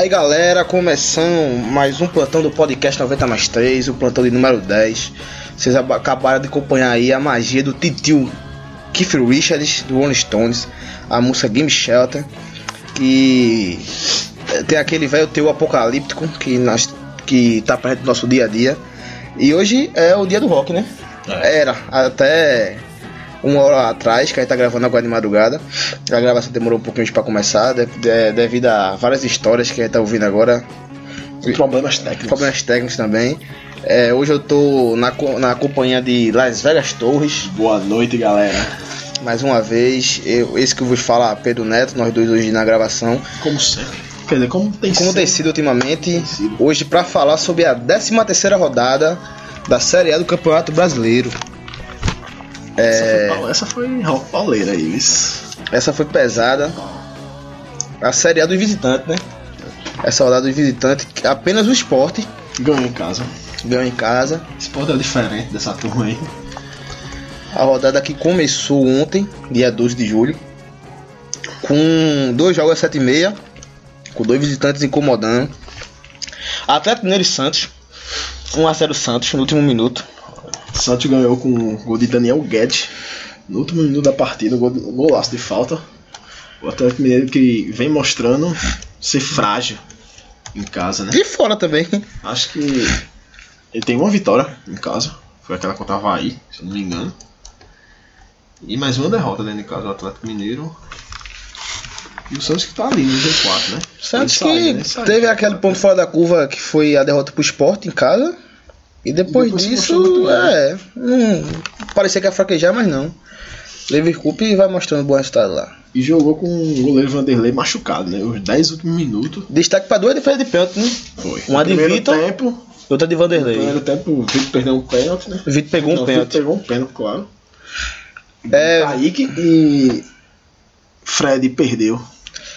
aí galera, começando mais um plantão do podcast 90 mais 3, o plantão de número 10. Vocês ab- acabaram de acompanhar aí a magia do titio Keith Richards do Rolling Stones, a música Game Shelter, que tem aquele velho teu apocalíptico que, nós, que tá perto do nosso dia a dia. E hoje é o dia do rock, né? Era, até uma hora atrás, que a gente tá gravando agora de madrugada. A gravação demorou um pouquinho pra começar, de- de- devido a várias histórias que a gente tá ouvindo agora. Problemas técnicos. Problemas técnicos também. É, hoje eu tô na, na companhia de Las Vegas Torres, Boa noite, galera. mais uma vez. Eu, esse que vos fala Pedro Neto, nós dois hoje na gravação. Como sempre. Quer dizer, como tem Como tem sempre. sido ultimamente, sido. hoje pra falar sobre a 13 terceira rodada da Série A do Campeonato Brasileiro. Essa foi, pau- essa foi rock pauleira aí, isso. Essa foi pesada. A Série A do visitante, né? Essa rodada do visitante, apenas o esporte Ganhou em casa. ganhou em casa. Esse ponto é diferente dessa turma aí. A rodada que começou ontem, dia 12 de julho, com dois jogos às 7 e meia, com dois visitantes incomodando. Atlético Mineiro e Santos, 1x0 Santos no último minuto. Santos ganhou com o gol de Daniel Guedes. No último minuto da partida, um gol, golaço de falta. O Atlético Mineiro que vem mostrando ser frágil em casa, né? E fora também. Acho que ele tem uma vitória em casa. Foi aquela contra o Havaí, se eu não me engano. E mais uma derrota dentro de casa do Atlético Mineiro. E o Santos que tá ali no G4, né? Santos saiu, que né? Saiu. teve aquele ponto fora da curva que foi a derrota pro Sport em casa. E depois, E depois disso, é. Não, parecia que ia fraquejar, mas não. Leverkusen vai mostrando bom resultado lá. E jogou com o goleiro Vanderlei machucado, né? Os 10 últimos minutos. Destaque para duas defesas de pênalti, né? Foi. Uma No de Vitor. tempo. Outra de No Vanderlei. primeiro tempo, o Vitor perdeu um pênalti, né? O Vitor pegou Não, um pênalti. pegou um pênalti, claro. É, Kaique e Fred perdeu.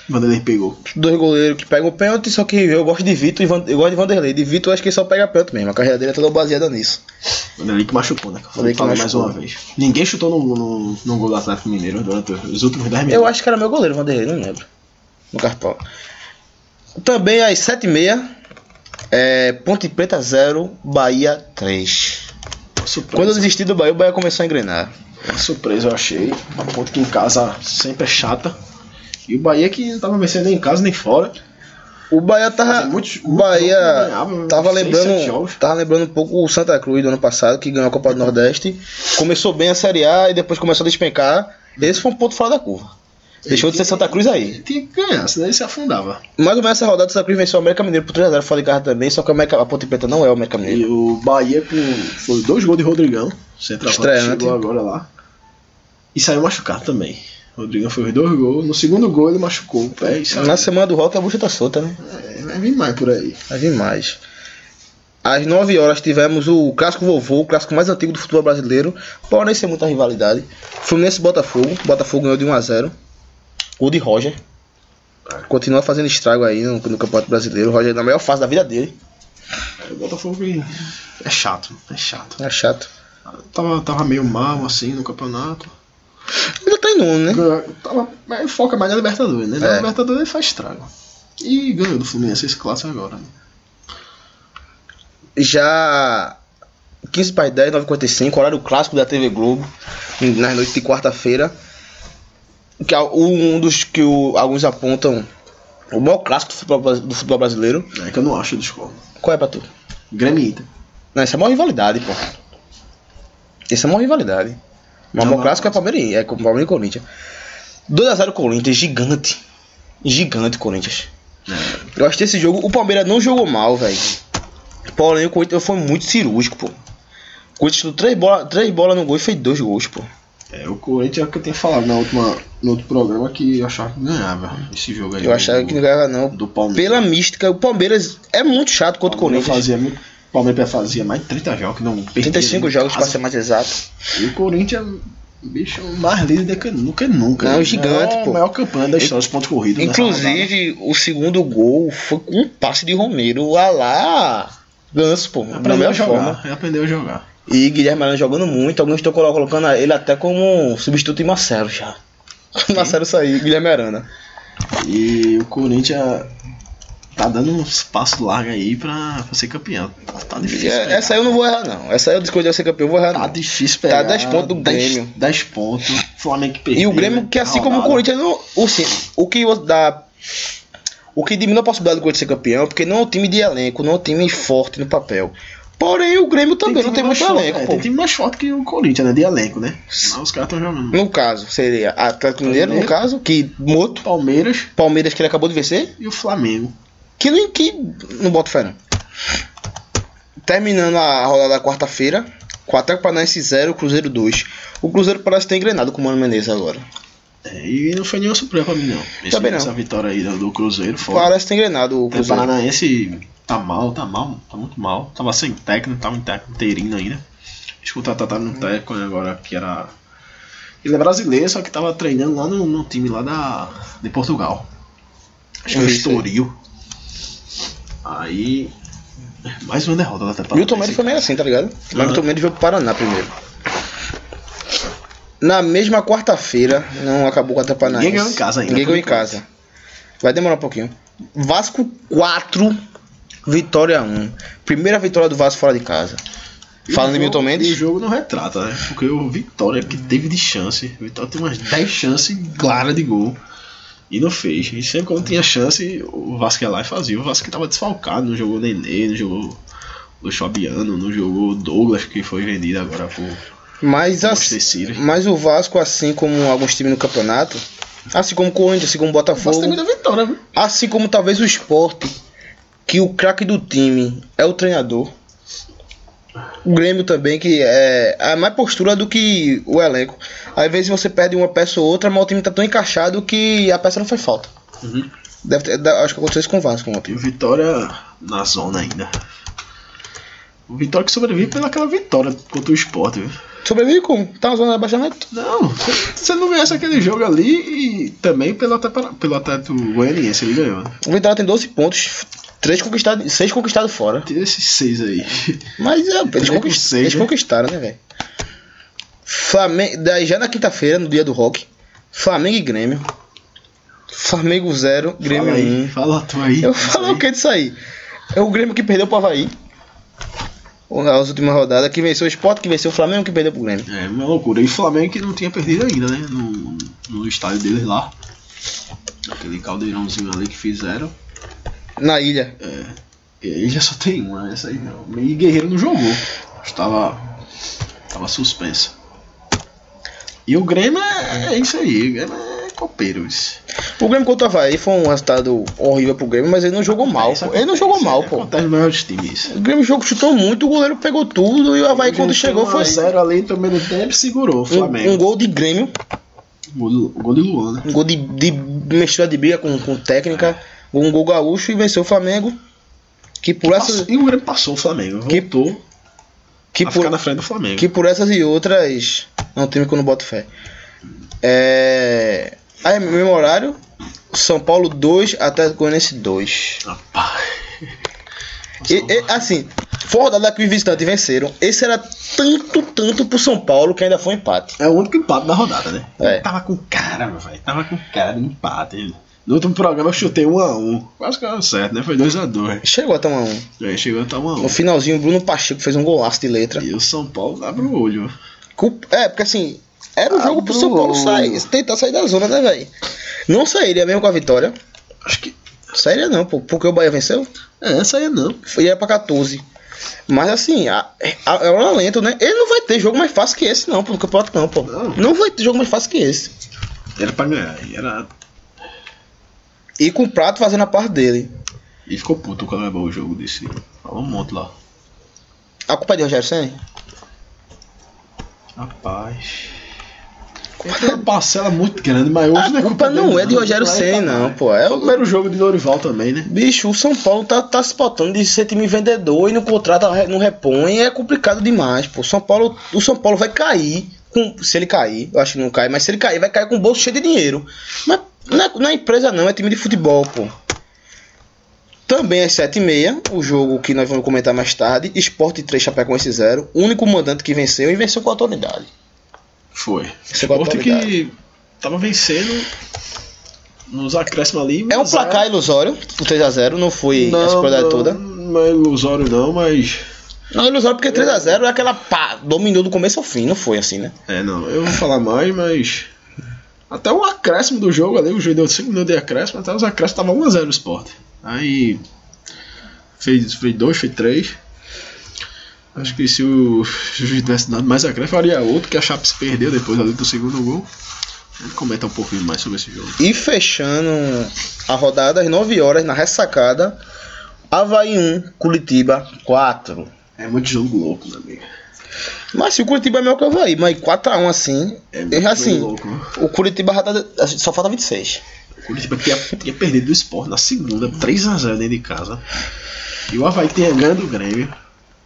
Vanderlei pegou. dois goleiros que pegam pênalti, só que eu gosto de Vitor e Van- eu gosto de Vanderlei. De Vitor eu acho que ele só pega pênalti mesmo. A carreira dele é toda baseada nisso. Vanderlei que machucou, né? Que Falei mais uma vez. Ninguém chutou no, no, no gol do Atlético Mineiro durante os últimos 10 Eu minutos. acho que era meu goleiro, Vanderlei, não lembro. No cartão. Também às 7h30, é, Ponte Preta 0, Bahia 3. Surpresa. Quando eu desisti do Bahia, o Bahia começou a engrenar. Uma surpresa eu achei. A ponto que em casa sempre é chata. E o Bahia que não tava vencendo nem em casa nem fora. O Bahia tava. Fazia muitos- o muitos Bahia ganhava, tava seis, lembrando. Tava lembrando um pouco o Santa Cruz do ano passado, que ganhou a Copa do Nordeste. Começou bem a Série A e depois começou a despencar. Esse foi um ponto fora da curva. Deixou de ser Santa Cruz aí. Tinha que ganhar, senão ele se afundava. Mais ou menos essa rodada, o Santa Cruz venceu o América Mineiro por 3x0 fora de casa também, só que o América, a Ponte Preta não é o América E Mineiro. o Bahia com. Foi dois gols de Rodrigão. Centroavante Estreante. chegou agora lá. E saiu machucado também. O Rodrigão foi os dois gols. No segundo gol ele machucou o pé. Na semana do rock a bucha tá solta, né? É, vai vir mais por aí. Vai vir mais. Às 9 horas tivemos o clássico vovô, o clássico mais antigo do futebol brasileiro, porém sem muita rivalidade. Fluminense Botafogo. Botafogo ganhou de 1 a 0 Gol de Roger. Continua fazendo estrago aí no, no Campeonato Brasileiro. O Roger na melhor fase da vida dele. O Botafogo é chato, é chato. É chato. Tava, tava meio mal assim no campeonato. Ainda tá em nono, né? Tava, mas foca mais na Libertadores, né? Na É. Libertadores ele faz estrago. E ganhou do Fluminense esse clássico agora. né? Já 15 para 10, 9h45, horário clássico da TV Globo, nas noites de quarta-feira. Que é um dos que o- alguns apontam o maior clássico do futebol, do futebol brasileiro. É que eu não acho discordo. Qual é pra tu? Grêmio Inter. Não, isso é uma rivalidade, pô. Isso é uma rivalidade. Mas o não. clássico é Palmeiras, é Palmeiras e Corinthians. 2x0 Corinthians, gigante. Gigante Corinthians. Eu acho que esse jogo, o Palmeiras não jogou mal, velho. Porém, o Corinthians foi muito cirúrgico, pô. O Corinthians três bolas três bola no gol e fez dois gols, pô. É, o Corinthians é o que eu tenho falado na última, no outro programa que eu achava que ganhava esse jogo aí. Eu achava que não ganhava, não. do Palmeiras. Pela mística, o Palmeiras é muito chato contra o Corinthians. fazia muito. O Palmeiras fazia mais de 30 jogos não perdia. 35 em jogos, pra ser mais exato. E o Corinthians, bicho, mais líder que nunca, nunca. Não, né? gigante, maior, pô. maior campanha da história dos pontos corridos. rodada. Inclusive, o segundo gol foi com um passe de Romero a lá Ganso, pô. Aprendeu a melhor jogar. forma. Aprendeu a jogar. E Guilherme Arana jogando muito. Alguns estão colo- colocando ele até como substituto em Marcelo já. Marcelo sair, Guilherme Arana. E o Corinthians tá dando uns passos largos aí pra, pra ser campeão. Tá, tá difícil. É, essa aí eu não vou errar, não. Essa aí eu de ser campeão, eu vou errar, Tá não. difícil pegar. Tá 10 pontos do 10 Grêmio. 10 pontos. Flamengo que perdeu. E o Grêmio, que assim na como o. Corinthians, não, o, sim, o que dá. O que diminui a possibilidade do Corinthians ser campeão, porque não é um time de elenco, não é um time forte no papel. Porém, o Grêmio também não time tem mais muito forte, elenco, é, pô. Tem time mais forte que o Corinthians, né? De elenco, né? Mas os caras estão jogando. No caso, seria Atlético Mineiro, no caso, que morto. Palmeiras Palmeiras, que ele acabou de vencer. e o Flamengo. Que nem que não bota fé, não. Terminando a rodada da quarta-feira, com o Atlético Paranaense 0, Cruzeiro 2. O Cruzeiro parece ter engrenado com o Mano Menezes agora. É, e não foi nenhuma surpresa pra mim, não. Esse- Também não. Essa vitória aí do, Cruzeiro fora. Parece ter engrenado o O Cruzeiro. Paranaense tá mal, tá mal, tá muito mal. Tava sem técnico, tava em técnico inteirinho ainda. Eles contrataram um técnico agora que era. Ele é brasileiro, só que tava treinando lá no, no time lá da, de Portugal. Acho que é o. Estoril. Aí. Mais uma derrota da temporada. Milton Mendes foi meio assim, tá ligado? Mas. Milton Mendes veio pro Paraná primeiro. Na mesma quarta-feira, não acabou com a Paranaense. Ninguém ganhou em casa ainda, Ninguém ganhou em casa. Vai demorar um pouquinho. Vasco 4, Vitória 1. Primeira vitória do Vasco fora de casa. E Falando de jogo- Milton e O Mendes, jogo não retrata, né? Porque o Vitória que teve de chance. O Vitória tem umas 10 chances claras de gol. E não fez. E sempre quando tinha chance, o Vasco ia lá e fazia. O Vasco tava desfalcado, não jogou Nenê, não jogou o Fabiano, não jogou Douglas, que foi vendido agora por mas, Manchester as, City. mas o Vasco, assim como alguns times no campeonato, assim como o Corinthians, assim como o O Vasco Botafogo, tem muita vitória, viu? assim como talvez o esporte, que o craque do time é o treinador. O Grêmio também, que é, é mais postura do que o elenco. Às vezes você perde uma peça ou outra, mas o time tá tão encaixado que a peça não foi falta. Uhum. Deve ter, acho que aconteceu isso com o Vasco ontem. Vitória na zona ainda. O Vitória que sobrevive pelaquela vitória contra o Sport, viu? Sobrevive como? Tá na zona de abaixamento? Não, você não ganhasse aquele jogo ali e também pelo pelo Atlético Goianiense ele ganhou. né? O Vitória tem 12 pontos, 3 conquistados, 6 conquistados fora. Tem esses seis aí. Mas é, eles, Três conquist- seis, eles né? conquistaram, né, velho? Flamengo. Daí já na quinta-feira, no dia do rock, Flamengo e Grêmio. Flamengo 0, Grêmio fala aí, 1. fala tu aí. Eu falo o que disso aí? É o Grêmio que perdeu pro Havaí. As últimas rodadas, que venceu o Sport, que venceu o Flamengo, que perdeu pro Grêmio. É uma loucura. E o Flamengo que não tinha perdido ainda, né? No, no estádio deles lá. Aquele caldeirãozinho ali que fizeram. Na ilha. E aí já só tem uma, essa aí não. E Guerreiro não jogou. Estava. Estava suspenso. E o Grêmio é, é isso aí. O Grêmio é O Grêmio contra o Havaí foi um resultado horrível pro Grêmio, mas ele não jogou mal, pô. Ele não jogou mal, é, pô. Acontece maiores times. O Grêmio jogo chutou muito, o goleiro pegou tudo e o Havaí quando chegou foi zero ali no primeiro tempo segurou o Flamengo. um, um gol de Grêmio, Gol, do- gol de Luan, né? um gol de, de mistura de briga com, com técnica, um gol gaúcho e venceu o Flamengo. Que por essas, e o Grêmio passou o Flamengo. Que- Voltou que ficar por, na frente do Flamengo. que por essas e outras é um time que eu não boto fé. É. Aí, mesmo horário, São Paulo 2, Atlético Goianiense 2. Rapaz. E, e, assim, foi a rodada que os visitantes venceram. Esse era tanto, tanto pro São Paulo que ainda foi um empate. É o único empate da rodada, né? É. Tava com cara, meu velho. Tava com cara de empate. No último programa eu chutei 1 a 1 Quase que deu certo, né? Foi 2 a 2 Chegou até 1 a 1 Aí chegou até 1 a 1 No finalzinho, o Bruno Pacheco fez um golaço de letra. E o São Paulo abre o olho. É, porque assim, era o jogo pro São Paulo sair, tentar sair da zona, né, velho? Não sairia mesmo com a vitória. Acho que. Sairia não, pô, porque o Bahia venceu. É, aí não. Foi ia pra 14. Mas assim, a- a- é um alento, né? Ele não vai ter jogo mais fácil que esse, não, pô, no campeonato não, pô. Não. Não vai ter jogo mais fácil que esse. Era pra ganhar. Era... E com o Prato fazendo a parte dele. e ficou puto quando levou o jogo desse. Falou um monte lá. A culpa é de Rogério Senna? Rapaz. Tem uma parcela muito grande, mas hoje A não é culpa dele, não é de Rogério Senna, não, lá. pô. É o primeiro jogo de Dorival também, né? Bicho, o São Paulo tá, tá se botando de ser time vendedor e não contrata, não repõe, é complicado demais, pô. São Paulo, o São Paulo vai cair, com, se ele cair, eu acho que não cai, mas se ele cair, vai cair com o bolso cheio de dinheiro. Mas não é, não é empresa não, é time de futebol, pô. Também às 7h30, o jogo que nós vamos comentar mais tarde, Sport 3 Chapecoense 0, único mandante que venceu e venceu com autoridade. Foi. É Sport autoridade. que tava vencendo nos acréscimos ali. É um placar ilusório, o 3x0, não foi a não, toda. Não é ilusório não, mas. Não, ilusório porque 3x0 é aquela pá, dominou do começo ao fim, não foi assim, né? É, não, eu vou falar mais, mas. Até o acréscimo do jogo ali, o juiz deu 5 minutos de acréscimo, até os acréscimos tava 1x0 o Sport. Aí. Fez 2, fez, dois, fez 3. Acho que se o juiz tivesse dado mais acréscimo, faria outro, que a Chape se perdeu depois ali do segundo gol. Ele comenta um pouquinho mais sobre esse jogo. E fechando a rodada às 9 horas na ressacada, Havaí 1, Curitiba 4. É muito jogo louco, meu amigo. Mas se o Curitiba é melhor que o Havaí, mas 4x1 assim, É muito assim, louco. né? o Curitiba já tá, só falta 26. O Curitiba tinha, tinha perdido do Sport na segunda, 3x0 dentro de casa. E o Havaí tinha ganho do Grêmio.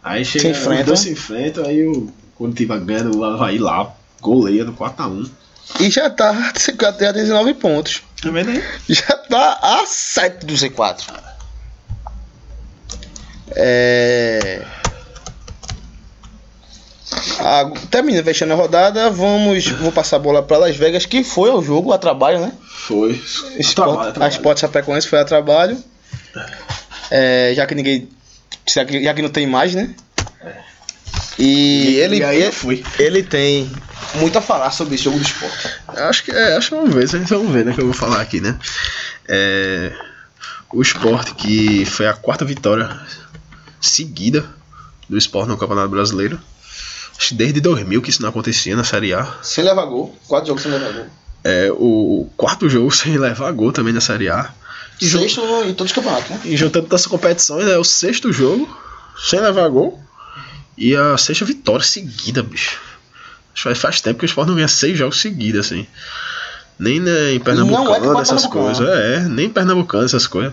Aí chega, Se enfrenta. os dois se enfrentam, aí o Curitiba ganha do Havaí lá, goleia do 4x1. E já tá, já tem 19 pontos. Tá vendo aí? Já tá a 7 do Z4. É. A, termina fechando a rodada, vamos, vou passar a bola para Las Vegas, que foi ao jogo, a trabalho, né? Foi. Sport, A. Sport Chapecoense foi a trabalho. É, já que ninguém. Já que, já que não tem mais, né? E, E- ele, e aí eu fui. ele tem muito a falar sobre esse jogo do esporte. Acho que, é, acho que vamos ver, vocês vão ver, né, que eu vou falar aqui, né. É, o Sport, que foi a quarta vitória seguida do Sport no Campeonato Brasileiro. Acho que desde 2000 que isso não acontecia na Série A. Sem levar gol, quatro jogos sem levar gol. É o quarto jogo sem levar gol também na Série A. E sexto em todos os campeonatos, né? E juntando todas essas competições, é o sexto jogo sem levar gol. E a sexta vitória seguida, bicho. Acho que faz, tempo que o Sport não ganha seis jogos seguidos, assim. Nem né, em Pernambucano, é essas coisas. É, nem em Pernambucano, essas coisas.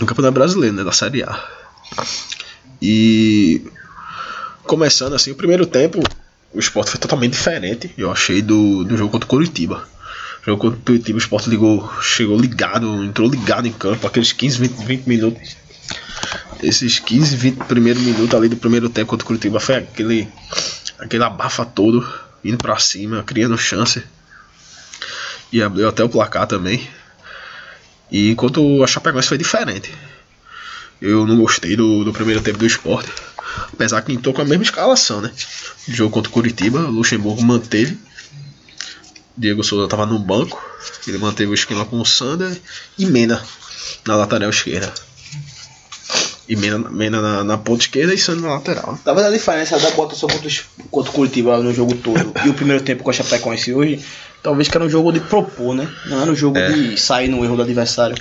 No Campeonato Brasileiro, né? Da Série A. E. Começando assim, o primeiro tempo, o Sport foi totalmente diferente, eu achei, do, do jogo contra o Curitiba. Jogo contra o Curitiba, o Sport ligou, chegou ligado, entrou ligado em campo, aqueles 15, 20, 20 minutos. Esses 15, 20 primeiros minutos ali do primeiro tempo contra o Curitiba foi aquele, aquele abafa todo, indo pra cima, criando chance. E abriu até o placar também. E enquanto a Chapecoense foi diferente. Eu não gostei do, do primeiro tempo do esporte. Apesar que entrou com a mesma escalação, né? Jogo contra o Curitiba, o Luxemburgo manteve. Diego Souza estava no banco. Ele manteve o esquema com o Sander e Mena na lateral esquerda. E Mena, Mena na, na ponta esquerda e Sander na lateral. Talvez a diferença da votação contra, os- contra o Curitiba no jogo todo e o primeiro tempo com a Chapecoense hoje, talvez que era um jogo de propor, né? Não era um jogo É. de sair no erro do adversário.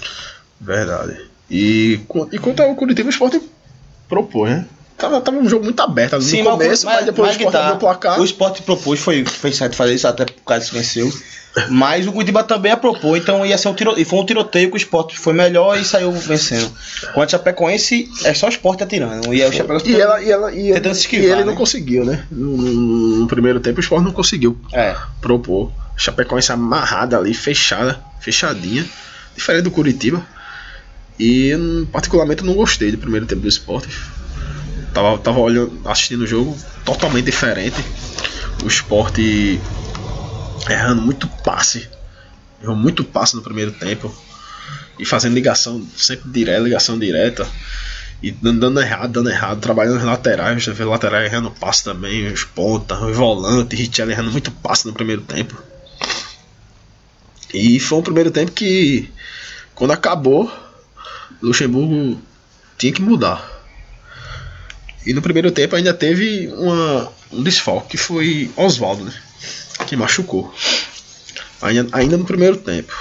Verdade. E, e contra o Curitiba, o Sport propôs, né? Tava, tava um jogo muito aberto no começo, mas, depois o que Sport o placar. O Sport propôs, foi, foi certo fazer isso, até por causa que venceu. Mas o Curitiba também a propôs, então ia ser um tiro, e foi um tiroteio que o Sport foi melhor e saiu vencendo. Quanto a Chapecoense, é só o Sport atirando. E aí o Chapecoense E, ela, e, ela, e, Tentando se e esquivar, ele não né? conseguiu, né? No, no- no primeiro tempo o Sport não conseguiu É. propor. Chapecoense amarrada ali, fechada, fechadinha. Diferente do Curitiba. E hum, particularmente eu não gostei do primeiro tempo do Sport. Tava, tava olhando, assistindo o jogo totalmente diferente. O Sport errando muito passe. Errou muito passe no primeiro tempo. E fazendo ligação sempre direta, ligação direta. E dando, errado, dando errado, trabalhando nas laterais, você vê o lateral errando passe também, os pontas, os volantes, Richelli errando muito passe no primeiro tempo. E foi um primeiro tempo que, quando acabou, Luxemburgo tinha que mudar. E no primeiro tempo ainda teve uma, um desfalque, que foi Oswaldo, né? Que machucou. Ainda, ainda no primeiro tempo.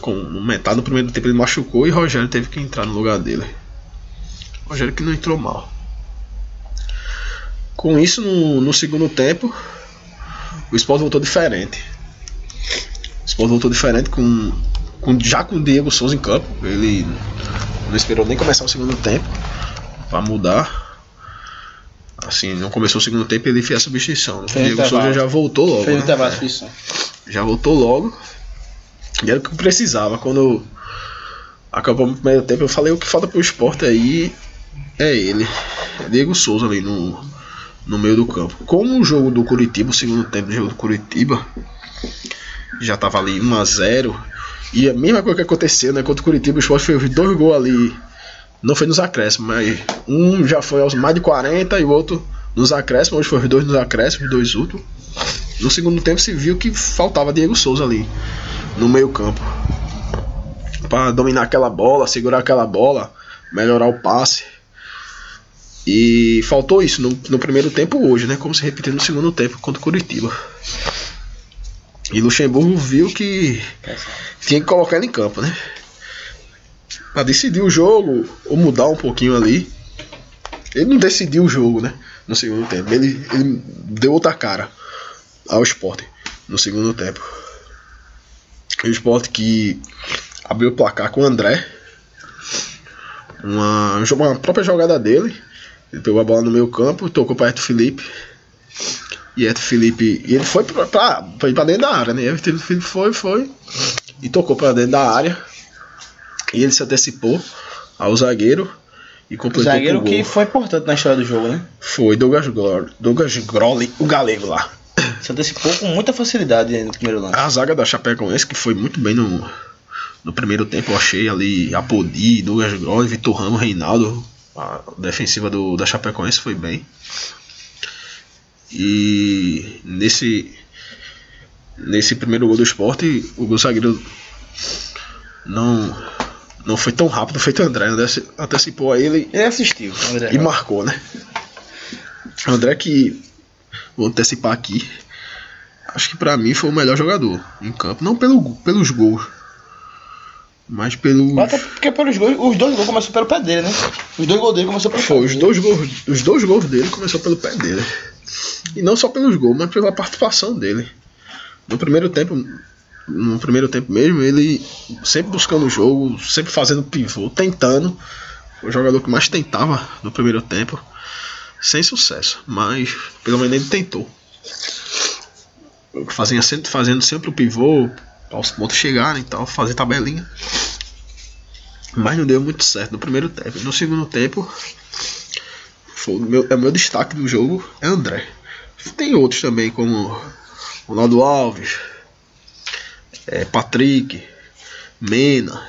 Com no metade do primeiro tempo ele machucou e Rogério teve que entrar no lugar dele. Rogério que não entrou mal. Com isso, no, no segundo tempo, o Sport voltou diferente. O Sport voltou diferente com, com já com o Diego Souza em campo. Ele não esperou nem começar o segundo tempo para mudar. Assim, não começou o segundo tempo ele fez a substituição. O Fez Diego. Souza já voltou logo. Fez o né? intervalo substituição. já voltou logo. E era o que eu precisava. Quando acabou o primeiro tempo, eu falei o que falta pro esporte aí é ele. É Diego Souza ali no, no meio do campo. Como o jogo do Curitiba, o segundo tempo do jogo do Curitiba, já tava ali 1x0. E a mesma coisa que aconteceu, né? Contra o Curitiba, o Sport fez dois gols ali. Não foi nos acréscimos, mas um já foi aos mais de 40 e o outro nos acréscimos. Hoje foi os dois nos acréscimos, dois últimos. No segundo tempo se viu que faltava Diego Souza ali no meio-campo. Para dominar aquela bola, segurar aquela bola, melhorar o passe. E faltou isso no, no primeiro tempo hoje, né? Como se repetiu no segundo tempo contra o Curitiba. E Luxemburgo viu que tinha que colocar ele em campo, né? Pra decidir o jogo ou mudar um pouquinho ali. Ele não decidiu o jogo, né? No segundo tempo. Ele, ele deu outra cara ao esporte no segundo tempo. O esporte que abriu o placar com o André. Uma, uma própria jogada dele ele pegou a bola no meio campo, tocou para Eto Felipe. E Eto Felipe. E ele foi pra dentro da área, né? Eto Felipe foi, foi. E tocou para dentro da área. E ele se antecipou ao zagueiro. E completou o zagueiro que foi importante na história do jogo, né? Foi Douglas, Glor, Douglas Grolli, o galego lá. Se antecipou com muita facilidade no primeiro lance. A zaga da Chapecoense, que foi muito bem no, no primeiro tempo, eu achei ali Apodi, Douglas Grolli, Vitor Ramos, Reinaldo a defensiva do, da Chapecoense foi bem. E nesse nesse primeiro gol do esporte, o gol zagueiro não não foi tão rápido feito o André. André antecipou a ele. Ele assistiu. André, e marcou, né? André que vou antecipar aqui. Acho que para mim foi o melhor jogador em campo, não pelo, pelos gols, mas pelo. Até porque pelos gols, os dois gols começaram pelo pé dele, né? Os dois gols dele começaram pelo Foi, os dois gols, os dois gols dele começou pelo pé dele. E não só pelos gols, mas pela participação dele. No primeiro tempo, no primeiro tempo mesmo, ele sempre buscando o jogo, sempre fazendo pivô, tentando. O jogador que mais tentava no primeiro tempo, sem sucesso, mas pelo menos ele tentou. Fazendo sempre, fazendo sempre o pivô, aos pontos chegarem e tal, fazer tabelinha. Mas não deu muito certo no primeiro tempo. No segundo tempo, foi o meu, é o meu destaque do jogo é André. Tem outros também, como Ronaldo Alves, é, Patrick, Mena,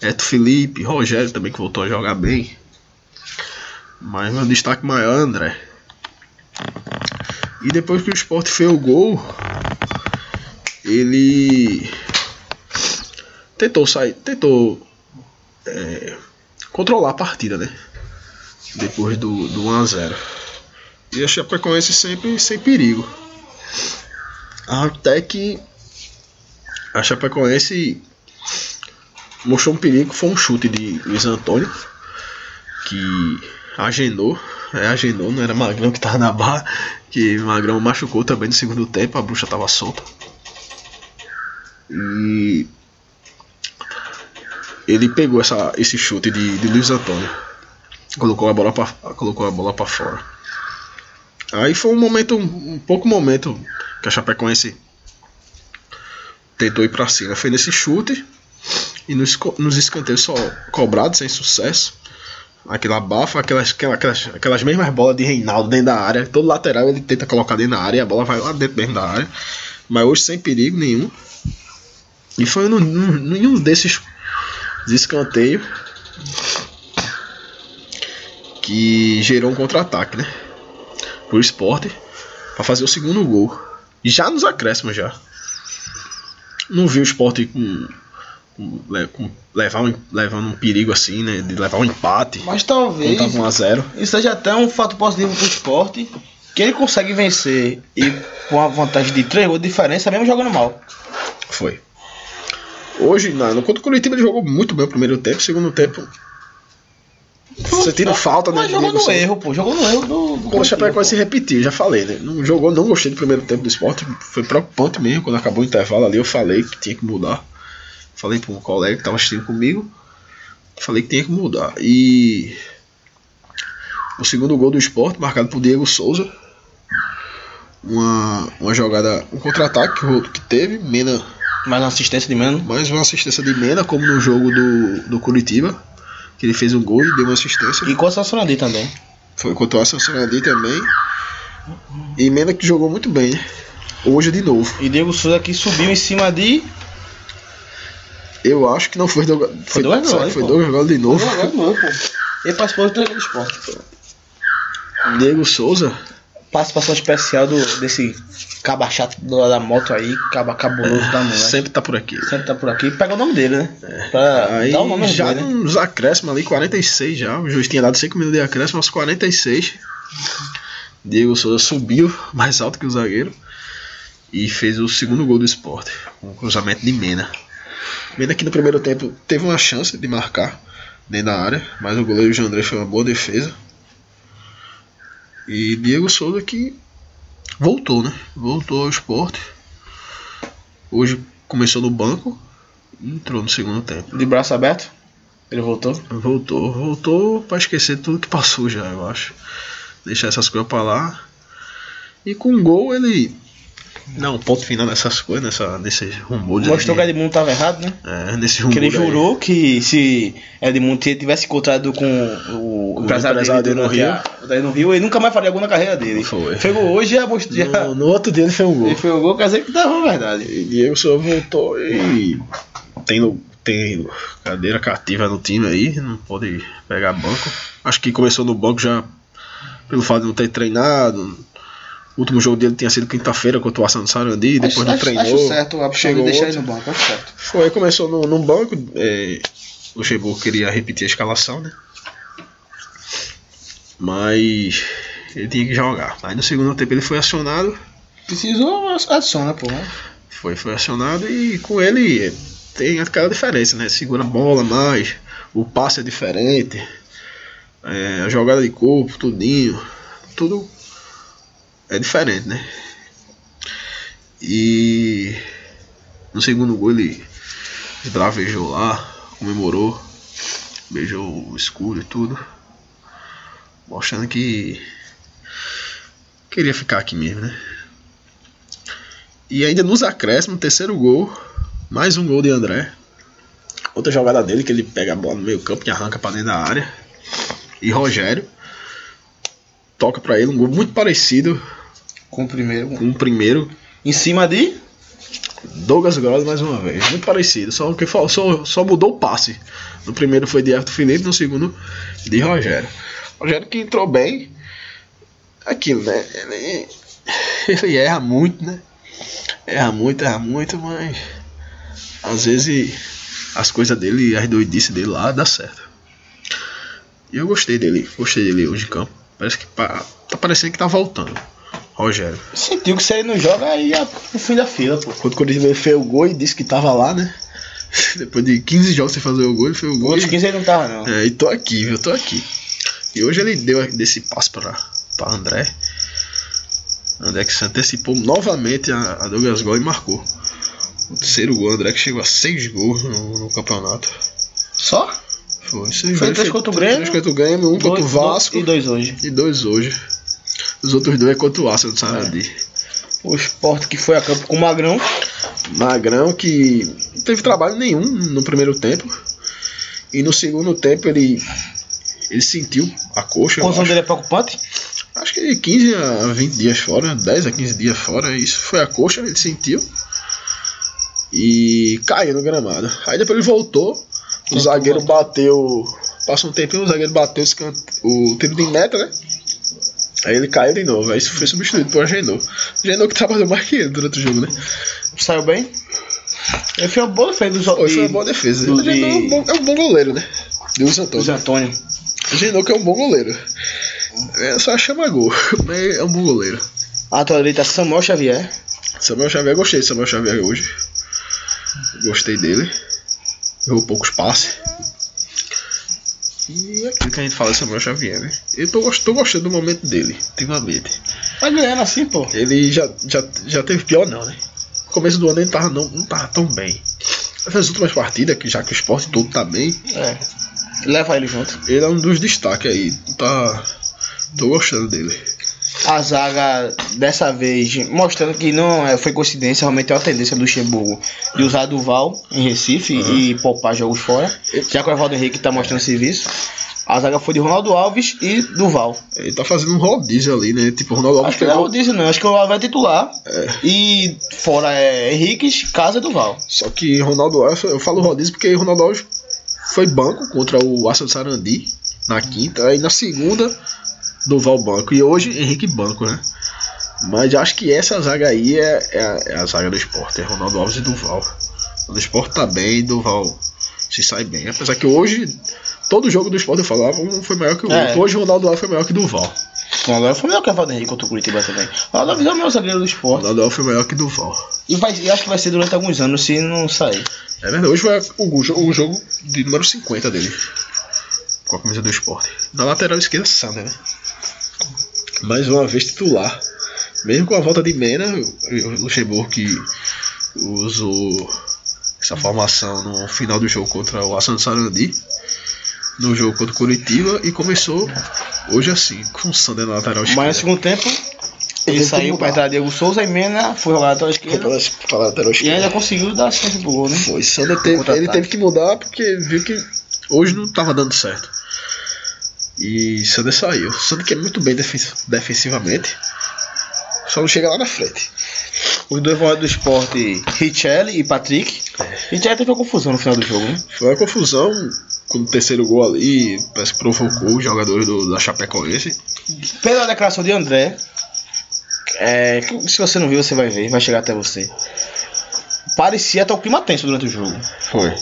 Eto Felipe, Rogério também que voltou a jogar bem. Mas meu destaque maior é André. E depois que o Sport fez o gol, ele tentou sair, tentou é, controlar a partida, né? Depois do, do 1 a 0 E a Chapecoense sempre sem perigo. Até que a Chapecoense mostrou um perigo, foi um chute de Luiz Antônio que agendou, é, agendou, não era Magrão que tava na barra, que Magrão machucou também no segundo tempo, a bruxa tava solta. E ele pegou essa, esse chute de, de Luiz Antônio. Colocou a bola para colocou a bola para fora. Aí foi um momento, um pouco momento que a Chapecoense tentou ir para cima. Foi nesse chute e nos, nos escanteios só cobrados sem sucesso. Aquela abafa, aquelas, aquelas, aquelas mesmas bolas de Reinaldo dentro da área. Todo lateral ele tenta colocar dentro da área e a bola vai lá dentro mesmo da área. Mas hoje sem perigo nenhum. E foi nenhum desses escanteios que gerou um contra-ataque, né? Pro esporte para fazer o segundo gol. Já nos acréscimos já. Não vi o esporte com, com, com levar um, levando um perigo assim, né? De levar um empate. Mas talvez. 1 a 0. Isso seja até um fato positivo pro esporte. Que ele consegue vencer e com a vantagem de 3 gols de diferença, mesmo jogando mal. Foi. Hoje, não, no contra o Curitiba ele jogou muito bem o primeiro tempo, segundo tempo. Você tira falta, né? Mas jogou no erro, pô. Jogou no erro do. do o Chapecoense se repetir, já falei, né? Não jogou, não gostei do primeiro tempo do esporte. Foi preocupante mesmo. Quando acabou o intervalo ali, eu falei que tinha que mudar. Falei para um colega que estava assistindo comigo. Falei que tinha que mudar. E. O segundo gol do esporte, marcado por Diego Souza. Uma, uma jogada, um contra-ataque que teve. Mena mais uma assistência de Mena. Mais uma assistência de Mena, como no jogo do, do Curitiba. Que ele fez um gol e deu uma assistência. E contra o Sonadi também. Foi contra o Sonadi também. E Mena que jogou muito bem, né? hoje de novo. E Diego Souza que subiu em cima de. Eu acho que não foi Douglas. Foi, será Gold, que foi. Douglas Gold de novo. não, pô. Ele participou do Treinador do Esporte. Diego Souza. Participação especial do, desse caba chato do- da moto aí, caba cabuloso da mulher. Sempre tá por aqui. Sempre tá por aqui. Pega o nome dele, né? Pra Aí dar o nome já dele. né? nos acréscimos ali, 46 já. O juiz tinha dado 5 minutos de acréscimo, aos 46. Diego Souza subiu mais alto que o zagueiro e fez o segundo gol do esporte. Um cruzamento de Mena. Mena que no primeiro tempo teve uma chance de marcar dentro da área, mas o goleiro Jean André foi uma boa defesa. E Diego Souza que voltou, né? Voltou ao esporte. Hoje começou no banco e entrou no segundo tempo. De braço aberto. Ele voltou. Voltou, voltou pra esquecer tudo que passou já, eu acho. Deixar essas coisas pra lá. E com o gol ele. Não, ponto final nessas coisas, nessa, nesse rumor de. Mostrou que Edmundo tava errado, né? É, nesse rumor. Que ele aí. jurou que se Edmundo tivesse encontrado com o, O empresário empresário dele no durante a- daí no Rio, ele nunca mais faria gol na carreira dele. Foi. Fez gol hoje e já mostrou. No, no outro dia ele fez um gol. ele foi o gol, quer dizer que tava verdade. E Diego Souza voltou e. Tem, no- tem cadeira cativa no time aí, não pode pegar banco. Acho que começou no banco já pelo fato de não ter treinado. O último jogo dele tinha sido quinta-feira contra o Ação Sarandi, depois acho, não acho- treinou. acho certo de chegou deixar ele no banco, acho certo. Foi, começou no, no banco. É, o Luxemburgo queria repetir a escalação, né? Mas ele tinha que jogar. Aí no segundo tempo ele foi acionado. Precisou, adiciona, pô. né? Foi, foi acionado e com ele tem aquela diferença, né? Segura a bola mais, o passe é diferente, é, a jogada de corpo, tudinho, tudo é diferente, né? E no segundo gol ele esbravejou lá, comemorou, beijou o escudo e tudo, mostrando que queria ficar aqui mesmo, né? E ainda nos acréscimos, terceiro gol, mais um gol de André. Outra jogada dele que ele pega a bola no meio campo e arranca para dentro da área. E Rogério toca para ele um gol muito parecido Com o primeiro. com o primeiro. Em cima de. Douglas Gross mais uma vez, muito parecido, só que só, só mudou o passe. No primeiro foi de Everton Felipe, no segundo de Rogério. Rogério que entrou bem. Aquilo, né? Ele, ele erra muito, né? Erra muito, erra muito, mas às vezes as coisas dele, as doidices dele lá dá certo. E eu gostei dele, gostei dele hoje em campo. Parece que tá parecendo que tá voltando. Rogério. Sentiu que se ele não joga, aí é o fim da fila, pô. Quando o Corinthians fez o gol e disse que tava lá, né? Depois de 15 jogos sem fazer o gol, ele fez o gol. Outros e- 15 ele não tava, não. É, e tô aqui, viu? Tô aqui. E hoje ele deu desse passo pra, pra André. André que se antecipou novamente a, a Douglas Gol e marcou. O terceiro gol, André que chegou a 6 gols no, no campeonato. Só? Foi, seis Foi gols. três contra o Grêmio, Três contra o Grêmio, um contra o Vasco E dois hoje. e dois hoje. Os outros dois é contra o Arsenal do Sarandi. O Sport que foi a campo com o Magrão. Magrão que não teve trabalho nenhum no primeiro tempo. E no segundo tempo ele ele sentiu a coxa. A condição dele é preocupante. Acho que de 15 a 20 dias fora, 10 a 15 dias fora, isso foi a coxa, ele sentiu. E caiu no gramado. Aí depois ele voltou, o zagueiro bateu. Passou um tempinho, o zagueiro bateu o tiro de meta, né? Aí ele caiu de novo, aí isso foi substituído por Agenor. Agenor que trabalhou mais que ele durante o jogo, né? Saiu bem. Ele fez uma boa defesa dos de, foi uma boa defesa. do- Agenor é um bom, é um bom goleiro, né? De Luiz dos Antônio. Antônio. Agenor que é um bom goleiro. É só chama gol, mas é um bom goleiro. À tua direita, Samuel Xavier. Samuel Xavier, gostei de Samuel Xavier hoje. Gostei dele. Errou poucos passes. E é aquilo que a gente fala de Samuel Xavier, né? Eu tô, tô gostando do momento dele, ultimamente. Tá ganhando assim, pô. Ele já, já, já teve pior, não, né? No começo do ano ele tava, não, não tava tão bem. Essas últimas partidas, que já que o esporte todo tá bem, É. Leva ele junto. ele é um dos destaques aí. Tá. Tô gostando dele. A zaga, dessa vez, mostrando que não é, foi coincidência, realmente é uma tendência do Luxemburgo de usar Duval em Recife e poupar jogos fora. Já que o Evaldo Henrique tá mostrando serviço. A zaga foi de Ronaldo Alves e Duval. Ele tá fazendo um rodízio ali, né? Tipo, o Ronaldo Alves Acho que não é rodízio, não. Acho que o Alves vai titular. E fora é Henrique, Casa e Duval. Só que Ronaldo Alves, eu falo rodízio porque Ronaldo Alves foi banco contra o Arsenal Sarandi na quinta, aí na segunda Duval banco e hoje Henrique banco, né? Mas acho que essa zaga aí é, é a, é a zaga do esporte, é Ronaldo Alves e Duval. O esporte tá bem, Duval se sai bem. Apesar que hoje, todo jogo do esporte eu falava, um foi maior que o É. outro. Hoje o Ronaldo Alves foi maior que Duval. Ronaldo Alves foi melhor que a Valdo Henrique contra o Curitiba também. Ronaldo Alves é o meu zagueiro do O esporte. Ronaldo Alves foi maior que Duval. E, vai, e acho que vai ser durante alguns anos se não sair. É verdade, hoje foi o, jo- o jogo de número 50 dele. Com a camisa do esporte. Na lateral esquerda, Sander, né? Mais uma vez titular. Mesmo com a volta de Mena, o Luxemburgo que usou essa formação no final do jogo contra o Assan Sarandi. No jogo contra o Curitiba e começou hoje assim, com o Sander na lateral esquerda. Mas no segundo tempo, ele saiu para entrar Diego Souza e Mena foi jogar lateral Foi esquerda. pela lateral E esquerda. ainda conseguiu dar assistência pro gol, né? Foi, Sander teve, ele teve que mudar porque viu que hoje não estava dando certo. E Sander saiu. Sander que é muito bem defen- defensivamente. Só não chega lá na frente. Os dois volantes do esporte, Richelli e Patrick. Richelli teve uma confusão no final do jogo, né? Foi uma confusão com o terceiro gol ali. Parece que provocou os jogadores do, da Chapecoense. Pela declaração de André, é, se você não viu, você vai ver, vai chegar até você. Parecia até o clima tenso durante o jogo. Foi.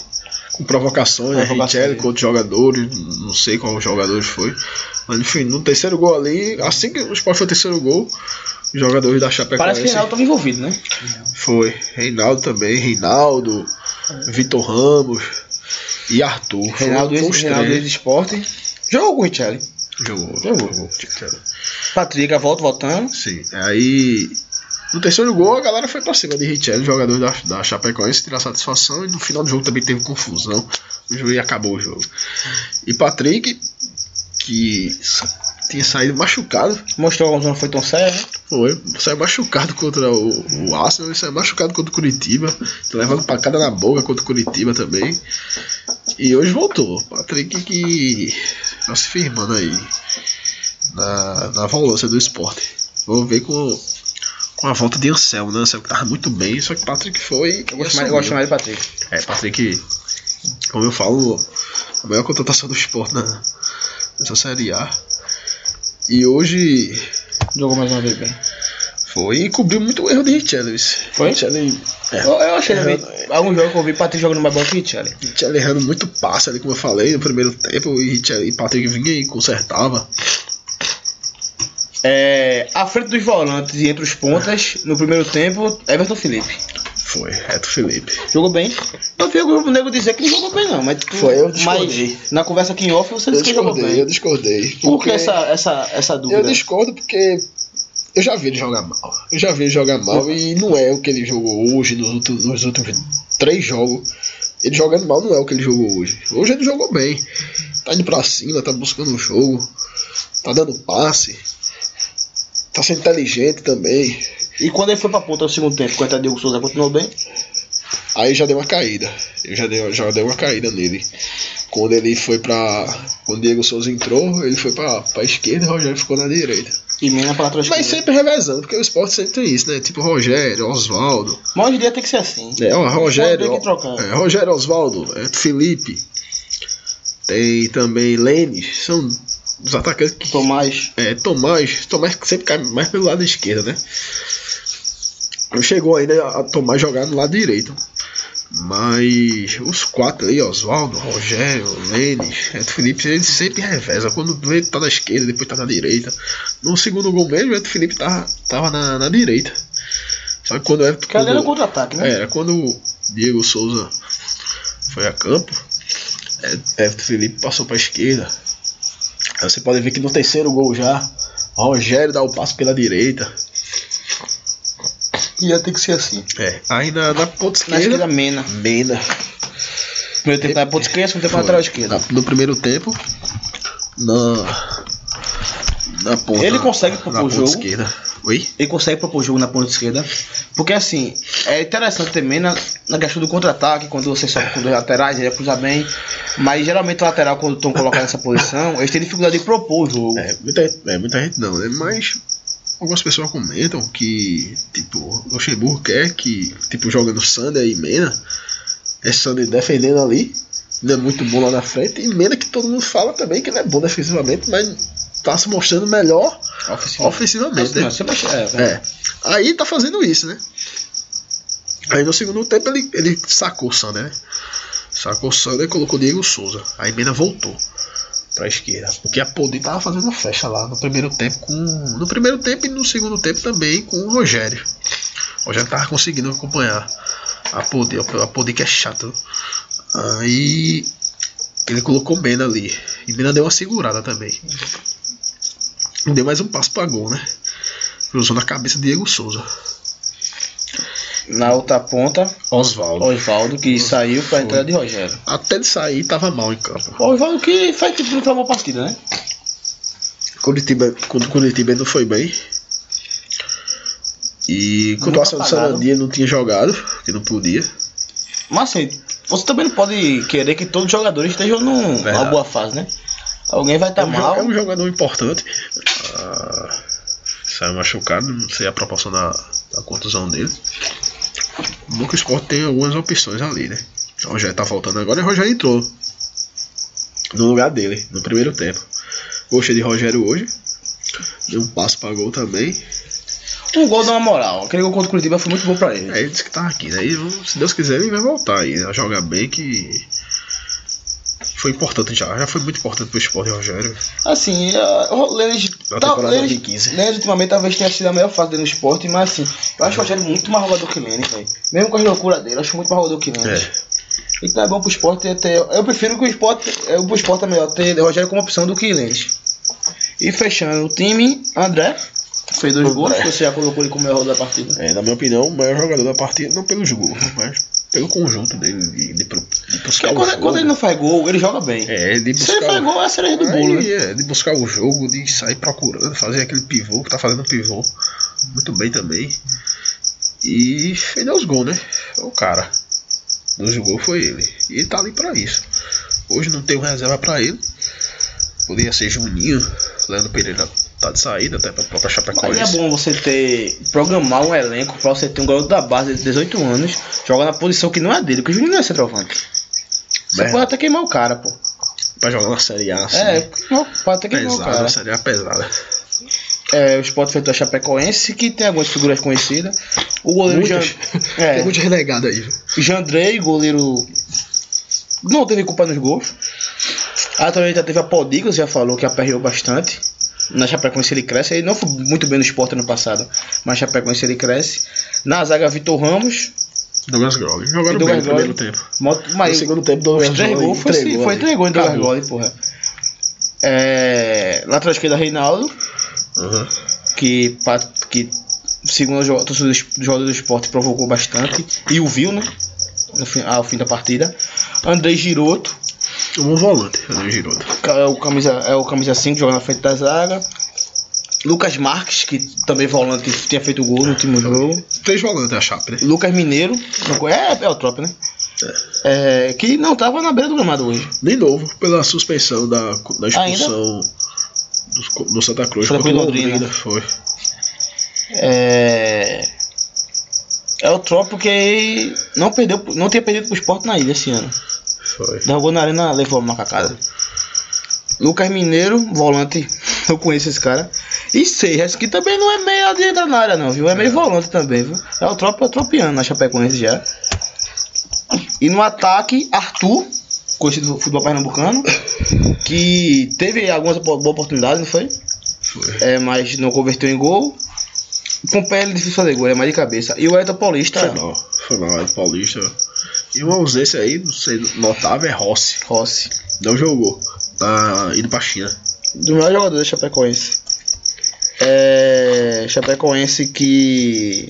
Provocações, né? Provocações. Richelli com outros jogadores. Não sei qual jogadores foi. Mas enfim, no terceiro gol ali, assim que o Sport foi o terceiro gol, os jogadores da Chapecoense. Parece que o Reinaldo estava envolvido, né? Foi. Reinaldo também, Reinaldo, Vitor Ramos e Arthur. Reinaldo, Reinaldo três. ex esporte. Jogou com o Richelli. Jogou. Jogou. Patrick, a volta voltando. Sim. Aí. No terceiro gol, a galera foi pra cima de Richelli, jogador da, da Chapecoense, tirar satisfação. E no final do jogo também teve confusão. O e acabou o jogo. E Patrick, que tinha saído machucado, Mostrou que não foi tão sério, né? Foi, saiu machucado contra o, o Arsenal, ele saiu machucado contra o Curitiba, levando pancada na boca contra o Curitiba também. E hoje voltou. Patrick que tá se firmando aí na, na volância do esporte. Vamos ver com, com a volta de Anselmo, né? Anselmo que tava muito bem, só que Patrick foi. Eu gosto mais, eu gosto mais de Patrick. É, Patrick, como eu falo, a maior contratação do esporte na, nessa Série A. E hoje Jogou mais uma vez bem. foi e cobriu muito o erro de Richarlison. Foi? Richarlison é, Eu, eu achei também. Alguns jogos que eu vi Patrick jogando mais bola que o Richelli. Richarlison errando muito passe ali, como eu falei, no primeiro tempo. E, Richarlison, e Patrick vinha e consertava. É, à frente dos volantes e entre os pontas, no primeiro tempo, Everton Felipe. Foi, Reto Felipe. Jogou bem. Eu vi o grupo nego dizer que não jogou bem, não. Mas, tu- Foi, eu discordei. mas na conversa aqui em off você Eu disse que jogou discordei, eu bem. discordei. Por que essa, essa, essa dúvida? Eu discordo porque eu já vi ele jogar mal. Eu já vi ele jogar mal e não é o que ele jogou hoje nos últimos, nos últimos três jogos. Ele jogando mal não é o que ele jogou hoje. Hoje ele jogou bem. Tá indo pra cima, tá buscando o jogo, tá dando passe, tá sendo inteligente também. E quando ele foi pra ponta no segundo tempo, de Diego Souza continuou bem. Aí já deu uma caída. Eu já dei, já dei uma caída nele. Quando ele foi pra. Quando o Diego Souza entrou, ele foi pra, pra esquerda e o Rogério ficou na direita. E Mena pra trás. Mas sempre revezando, porque o esporte sempre tem isso, né? Tipo Rogério, Oswaldo. Mas hoje em dia tem que ser assim. É, ó, Rogério. Tem que trocar. É, Rogério Oswaldo, é, Felipe. Tem também Lênis. São os atacantes que. Tomás. É, Tomás. Tomás que sempre cai mais pelo lado esquerdo, né? Não chegou ainda a Tomás jogar no lado direito. Mas os quatro aí, Oswaldo, Rogério, Lênis, Eto Felipe, eles sempre revezam. Quando vê, tá na esquerda, depois tá na direita. No segundo gol mesmo, o Eto Felipe tava, tava na, na direita. Só que quando o Eto. Cadê quando- contra-ataque, né? é, quando o Diego Souza foi a campo, Everton Felipe passou para a esquerda. Aí você pode ver que no terceiro gol já, Rogério dá o passo pela direita. Ia ter que ser assim. É, aí na, na ponta Na esquerda, esquerda, Mena. Mena. Primeiro tempo na ponta esquerda, segundo tempo na lateral esquerda. No primeiro tempo, na, na ponta, Ele consegue propor na o ponta jogo. esquerda. Oi? Ele consegue propor jogo na ponta esquerda. Porque assim, é interessante também na, na questão do contra-ataque, quando você sobe com dois laterais, ele cruza bem. Mas geralmente o lateral, quando estão colocados nessa posição, eles têm dificuldade de propor o jogo. É, muita, é, muita gente não, né? Mas algumas pessoas comentam que, tipo, Luxemburgo quer que, tipo, jogando Sander e Mena, é Sander defendendo ali, ele é muito bom lá na frente, e Mena que todo mundo fala também que ele é bom defensivamente, mas tá se mostrando melhor ofensivamente, né? É, É. Aí tá fazendo isso, né? Aí no segundo tempo ele, ele sacou o Sander, né? Sacou o Sander e colocou o Diego Souza. Aí Mena voltou pra esquerda. Porque a Podi tava fazendo festa lá no primeiro tempo com. No primeiro tempo e no segundo tempo também com o Rogério. O Rogério tava conseguindo acompanhar a Podi, a Podi que é chato. Aí ele colocou Mena ali. E Mena deu uma segurada também. Deu mais um passo pra gol, né? Cruzou na cabeça de Diego Souza. Na outra ponta, Oswaldo. Osvaldo, que saiu pra entrada de Rogério. Até ele sair, tava mal em campo. O Osvaldo que faz tipo não uma partida, né? Curitiba, quando o Curitiba não foi bem. E quando o de apagado. Sarandia não tinha jogado, que não podia. Mas assim, você também não pode querer que todos os jogadores estejam num- numa boa fase, né? Alguém vai estar é, um, mal. é um jogador importante. Ah, saiu machucado, não sei a proporção da, da contusão dele. No que o Sport tem algumas opções ali, né? O Rogério tá voltando agora e o Rogério entrou no lugar dele, no primeiro tempo. Gostei de Rogério hoje. Deu um passo pra gol também. Um gol dá uma moral. Aquele gol contra o Curitiba foi muito bom pra ele. É, ele disse que tá aqui, né? E se Deus quiser, ele vai voltar aí, né? jogar bem que. Foi importante já, já foi muito importante pro esporte, Rogério. Assim, uh, o Lênis. Tá, Lênis, 2015. Lênis ultimamente talvez tenha sido a melhor fase dele no esporte, mas assim, eu acho o Rogério muito mais jogador que Lênis, velho. Mesmo com as loucuras dele, eu acho muito mais jogador que Lênis. É. Então é bom pro esporte ter, ter- Eu prefiro que o esporte. Eu, pro esporte é melhor ter Rogério como opção do que Lênis. E fechando o time, André. Fez dois gols, você já colocou ele como melhor da partida. É, na minha opinião, o maior jogador da partida, não pelos gols, mas pelo conjunto dele, de, de, de buscar Porque o quando, jogo. quando ele não faz gol, ele joga bem. É, de Se buscar. ele faz gol, é a cereja do bolo, né? é, de buscar o jogo, de sair procurando, fazer aquele pivô que tá fazendo pivô muito bem também. E fez os gols, né? O cara. Nos gols foi ele. E ele tá ali pra isso. Hoje não tem reserva pra ele. Poderia ser Juninho. Leandro Pereira tá de saída, até pra própria Mas Chapecoense. é bom você ter. programar um elenco pra você ter um garoto da base de 18 anos, joga na posição que não é dele, porque o Juninho não é centroavante. Você pode até queimar o cara, pô. Pra jogar na Série A, assim. É, pode até queimar o pesada, cara. uma Série A pesada. É, o Sport feito a Chapecoense, que tem algumas figuras conhecidas. O goleiro Jean, é, Tem muito renegado aí, viu? Jandrei, goleiro. Não teve culpa nos gols. Atualmente já teve a Podicos, já falou que aperreou bastante. Na Chapecoense ele cresce. Ele não foi muito bem no esporte ano passado, mas na Chapecoense ele cresce. Na zaga, Vitor Ramos. Douglas Grog. Jogaram E bem Douglas no primeiro tempo. Moto, No mas segundo tempo, Douglas Grog gols foi, entregou foi ali. entregou em Douglas. Grog, porra. É, lateral esquerda, Reinaldo. Uhum. que, que segundo o jo- torcedor do jogador do esporte provocou bastante e o viu, né? No fim, ao fim da partida. André Giroto, Um volante, André Giroto. ca- é o camisa, é o camisa 5, joga na frente da zaga. Lucas Marques, que também volante, tinha feito gol no último jogo. Três volantes a Chape, né? Lucas Mineiro, é, é o tropa, né? É, que não tava na beira do gramado hoje. De novo, pela suspensão da, da expulsão do, do Santa Cruz Santa contra o Londrina. Londrina. Foi. É, é o tropa que não perdeu, não tinha perdido pro esporte na ilha esse ano. Foi. Jogou na arena, levou uma macacada. Lucas Mineiro, volante, eu conheço esse cara. E Seiras, que também não é meio entrar na área não, viu? É meio volante também, viu? É o tropa, é tropiano na Chapecoense já. E no ataque, Arthur, conhecido do futebol pernambucano, que teve algumas boas oportunidades, não foi? Foi. É, mas não converteu em gol. Com pé ele é difícil fazer gol, é mais de cabeça. E o Elton Paulista, Foi mal. Foi mal, é Paulista. E uma ausência aí, não sei, notável é Rossi. Rossi. Não jogou. Tá indo pra China. do melhor jogador da Chapecoense. É, Chapecoense que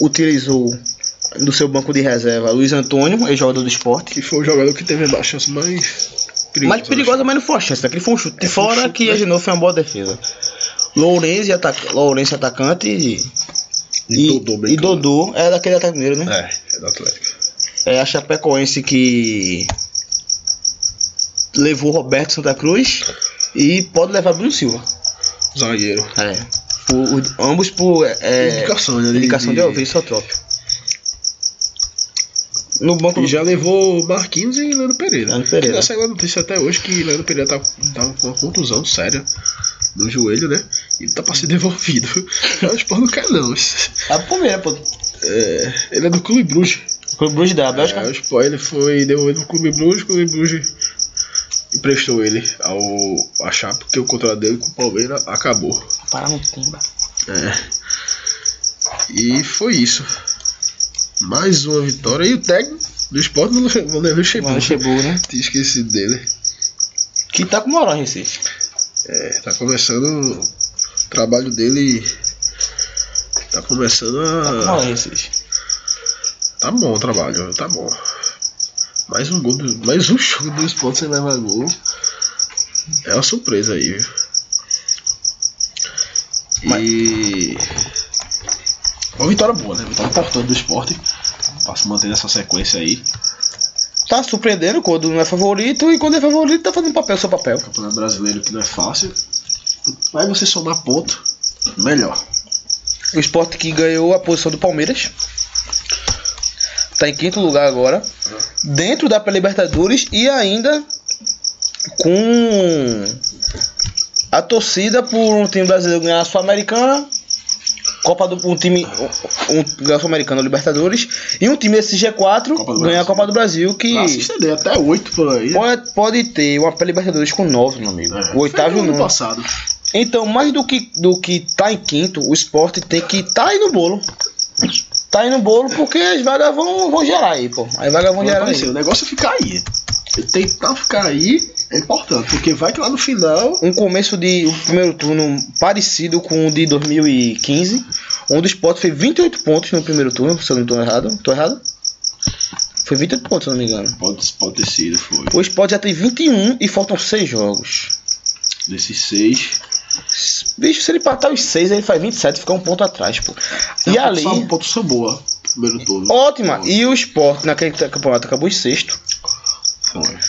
utilizou do seu banco de reserva Luiz Antônio, ex-jogador do esporte. Que foi o jogador que teve a chance mais perigosa. Mais perigosa, mas não foi a chance, né? Aquele foi um chute de É, foi um fora chute, que né? a Genoa foi uma boa defesa. Lourenço, ataca, Lourenço atacante e, E e, Dodô e. Dodô é daquele ataque mineiro, né? É, é do Atlético. É a Chapecoense que levou Roberto Santa Cruz e pode levar Bruno Silva. Zagueiro. É. Por- ambos por é, Indicação, né, de- indicação de, de- Alves Sotrópio. No banco E já levou Marquinhos e Leandro Pereira. Leandro Pereira. Que já saiu a notícia até hoje que Leandro Pereira tá, tava com uma contusão séria no joelho, né? E tá pra ser devolvido. o Sport não quer não. a Palmeiras, pô. É, ele é do Clube Bruges. Clube Bruges da Bélgica. É, o Sport ele foi devolvido pro Clube Bruges, o Clube Bruges emprestou ele ao a Chape, porque o contrato dele com o Palmeiras acabou. Parar no timba. É. E foi isso. Mais uma vitória. E o técnico do Sport não levou Luxemburgo. Luxemburgo, né? Tinha esquecido dele. Que tá com moral em Recife. É, tá começando o trabalho dele. Tá começando Tá a. Recife. Tá bom o trabalho, tá bom. Mais um gol do. Mais um jogo do Sport sem levar gol. É uma surpresa aí, viu? E. Uma vitória boa, né? Vitória importante do esporte. Se manter nessa sequência aí. Tá surpreendendo quando não é favorito e quando é favorito tá fazendo papel seu papel. Campeonato brasileiro que não é fácil. Mas você somar ponto, melhor. O esporte que ganhou a posição do Palmeiras. Tá em quinto lugar agora. Dentro da pré-Libertadores e ainda com a torcida por um time brasileiro ganhar a Sul-Americana. Copa do um time um, ganhar Sul-Americana Libertadores e um time desse G4 Copa do ganhar a. Copa do Brasil que estender até 8 por aí. pode, pode ter uma pré-Libertadores com 9, meu amigo. É, o oitavo no ano passado. Então, mais do que, do que tá em quinto, o esporte tem que tá aí no bolo. Tá aí no bolo porque as vagas vão, vão gerar aí, pô. As vagas vão gerar aparecer. aí. O negócio é ficar aí. Tentar ficar aí é importante, porque vai que lá no final. Um começo de um primeiro turno parecido com o de 2015, onde o esporte fez 28 pontos no primeiro turno, se eu não tô errado. Tô errado? Foi 28 pontos, se eu não me engano. Pode, pode ter sido, foi. O esporte já tem 21 e faltam 6 jogos. Desses seis. Bicho, se ele empatar os 6, ele faz 27 e fica um ponto atrás, pô. E É uma ali. pontuação- Uma pontuação boa. Primeiro turno. Ótima. E o esporte naquele campeonato acabou em sexto.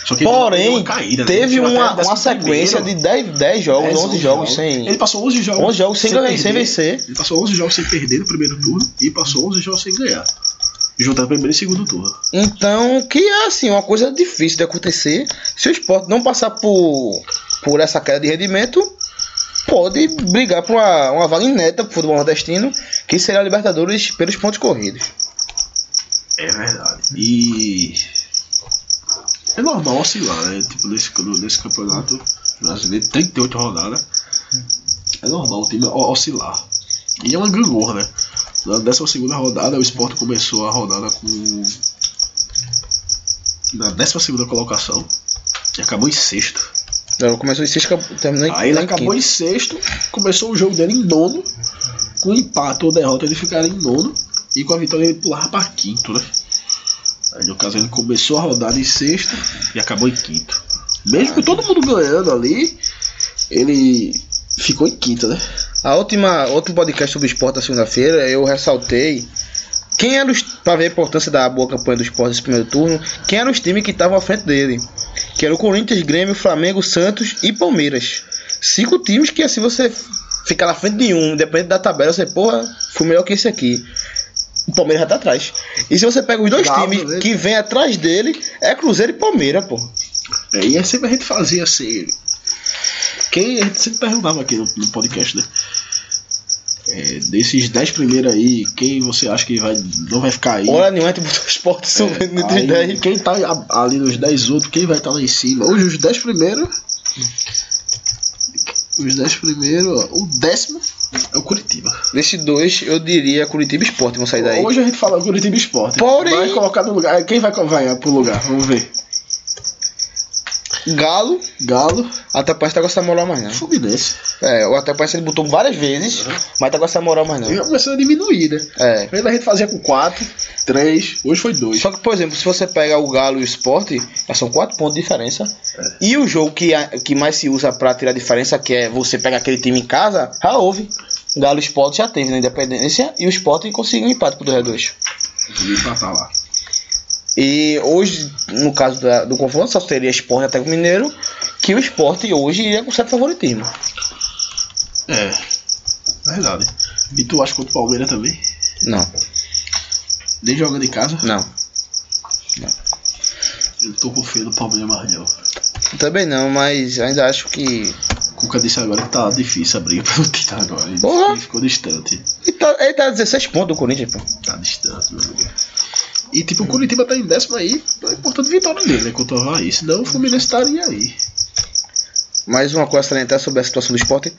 Só Porém, uma caída, né? teve um uma, uma sequência primeiro. de 10, 10 jogos, 10, 11 jogos sem. Ele passou 11 jogos, 11 jogos sem ganhar, sem perder. vencer. Ele passou 11 jogos sem perder no primeiro turno e passou 11 jogos sem ganhar. Juntando primeiro e segundo turno. Então, que é assim, uma coisa difícil de acontecer. Se o esporte não passar por, por essa queda de rendimento, pode brigar por uma, uma vaga inédita pro futebol nordestino, que será a Libertadores pelos pontos corridos. É verdade. E. É normal oscilar, né? Tipo, nesse, nesse campeonato brasileiro, 38 rodadas. É normal o time oscilar. E é uma gangorra, né? Na 12 rodada, o Sport começou a rodada com. Na 12 colocação. E acabou em sexto. Começou em sexto, terminou em Aí ele acabou em sexto, começou o jogo dele em nono. Com empate ou derrota ele ficaria em nono. E com a vitória ele pulava para quinto, né? Aí no caso ele começou a rodada em sexto e acabou em quinto. Mesmo com todo mundo ganhando ali, ele ficou em quinto, né? A última, outro podcast sobre esporte da segunda-feira, eu ressaltei quem era os, pra ver a importância da boa campanha do esporte nesse primeiro turno, quem eram os times que estavam à frente dele. Que era o Corinthians, Grêmio, Flamengo, Santos e Palmeiras. Cinco times que assim você fica na frente de um, independente da tabela, você, porra, fui melhor que esse aqui. O Palmeiras já tá atrás. E se você pega os dois Galo, times que vem atrás dele, é Cruzeiro e Palmeiras, pô. É, e aí sempre a gente fazia assim. Quem a gente sempre perguntava aqui no, no podcast, né? É, desses 10 primeiros aí, quem você acha que vai, não vai ficar aí? Hora nenhuma, tipo, o esporte subindo entre Aí, 10. Quem tá ali nos 10 outros, quem vai estar lá em cima? Hoje os 10 primeiros. Os 10 primeiros. O décimo é o Curitiba. Desses dois, eu diria Curitiba Esporte vão sair daí. Hoje a gente fala Curitiba Esporte. Porém- Vai colocar no lugar. Quem vai vai pro lugar? Vamos ver. Galo, Galo, até parece que tá com essa moral mais não. Fluminense. É, o até parece que ele botou várias vezes, mas tá com essa moral mais E não. começando a diminuir, né? É. Antes a gente fazia com 4, 3, hoje foi 2. Só que, por exemplo, se você pega o Galo e o Sport, já são 4 pontos de diferença. E o jogo que, a- que mais se usa pra tirar diferença, que é você pega aquele time em casa, já houve. Galo e Sport já teve na Independência e o Sport conseguiu um empate pro 2x2. Podia empatar lá. E hoje, no caso da- do confronto, só seria Sport até o Mineiro, que o Sport hoje iria com certo favoritismo. É, verdade. E tu acha contra o Palmeiras também? Não, Nem jogando em casa? não. Eu não tô confiando no Palmeiras mais não. Também não, mas ainda acho que. Cuca disse agora que tá difícil a briga pelo título agora. Ele, ficou distante. Ele tá, ele tá a 16 pontos do Corinthians, pô. Tá distante, meu amigo. E tipo, o Curitiba tá em décimo aí, tá importante vitória dele, né? Contra o Havaí. Senão o Fluminense estaria aí. Mais uma coisa a salientar sobre a situação do esporte.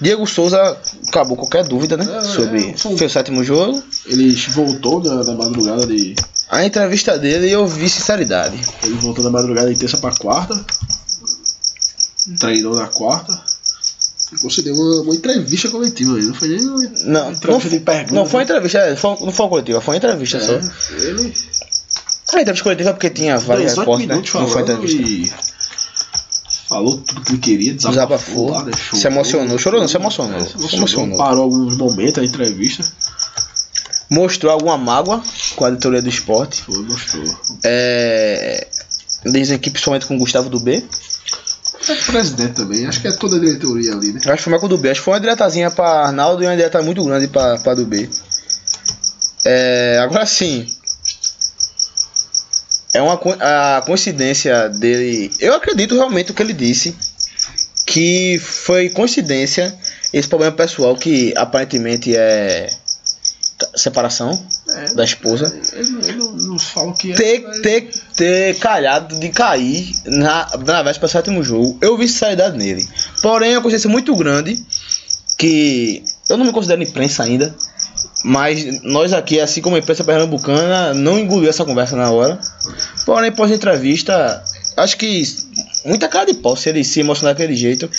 Diego Souza acabou qualquer dúvida, né? É, sobre é, foi- foi o sétimo jogo. Ele voltou na, na madrugada de. A entrevista dele eu vi sinceridade. Ele voltou na madrugada de terça pra quarta. Treinou na quarta. Concedeu uma, uma entrevista coletiva aí. Não foi nem uma, Não, uma não, entrevista de pergunta. não foi uma entrevista, é, foi- não foi uma coletiva, foi uma entrevista só. É, ele A entrevista coletiva é porque tinha vários 18 repórteres, né? Não foi entrevista. e falou tudo que ele queria, desabafou, Desabafou, lá, deixou- se emocionou. Chorou não, se emocionou. É, Se emocionou. Parou alguns momentos a entrevista. Mostrou alguma mágoa com a editoria do esporte. Foi, mostrou. É, dizem que principalmente com o Gustavo do B. É presidente também, acho que é toda a diretoria ali, né? Acho que foi o do B. Acho que foi uma diretazinha pra Arnaldo e uma direta muito grande pra, pra do B. É, agora sim. É uma a coincidência dele. Eu acredito realmente o que ele disse. Que foi coincidência esse problema pessoal que aparentemente é separação É, da esposa. Ele, ele não, não fala o que é. ter, mas- ter, ter calhado de cair na, na véspera do sétimo jogo. Eu vi sinceridade nele. Porém, é uma coincidência muito grande que eu não me considero imprensa ainda. Mas nós aqui, assim como a imprensa pernambucana, não engoliu essa conversa na hora. Porém, pós entrevista, acho que muita cara de pau se ele se emocionar daquele jeito.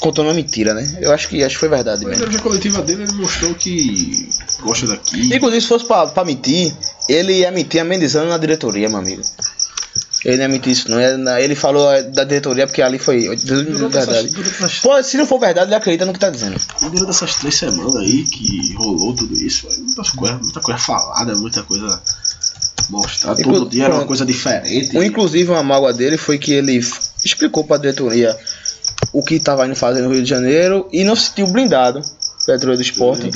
Contando uma mentira, né? Eu acho que acho que foi verdade mesmo. entrevista coletiva dele, ele mostrou que gosta daqui. Inclusive, se fosse pra, pra mentir, ele ia mentir amenizando na diretoria, meu amigo. Ele não ia mentir isso, não. Ele- Ele falou eh, da diretoria porque ali foi Durante essas, verdade. durante, essas, Pô, se não for verdade, ele acredita no que tá dizendo. durante essas três semanas aí que rolou tudo isso, muitas coisas, muita coisa falada, muita coisa mostrada. Inclu- Todo dia era uma pronto. coisa diferente. O, inclusive, uma mágoa dele foi que ele f- explicou pra diretoria o que tava indo fazer no Rio de Janeiro e não se sentiu blindado diretoria do esporte.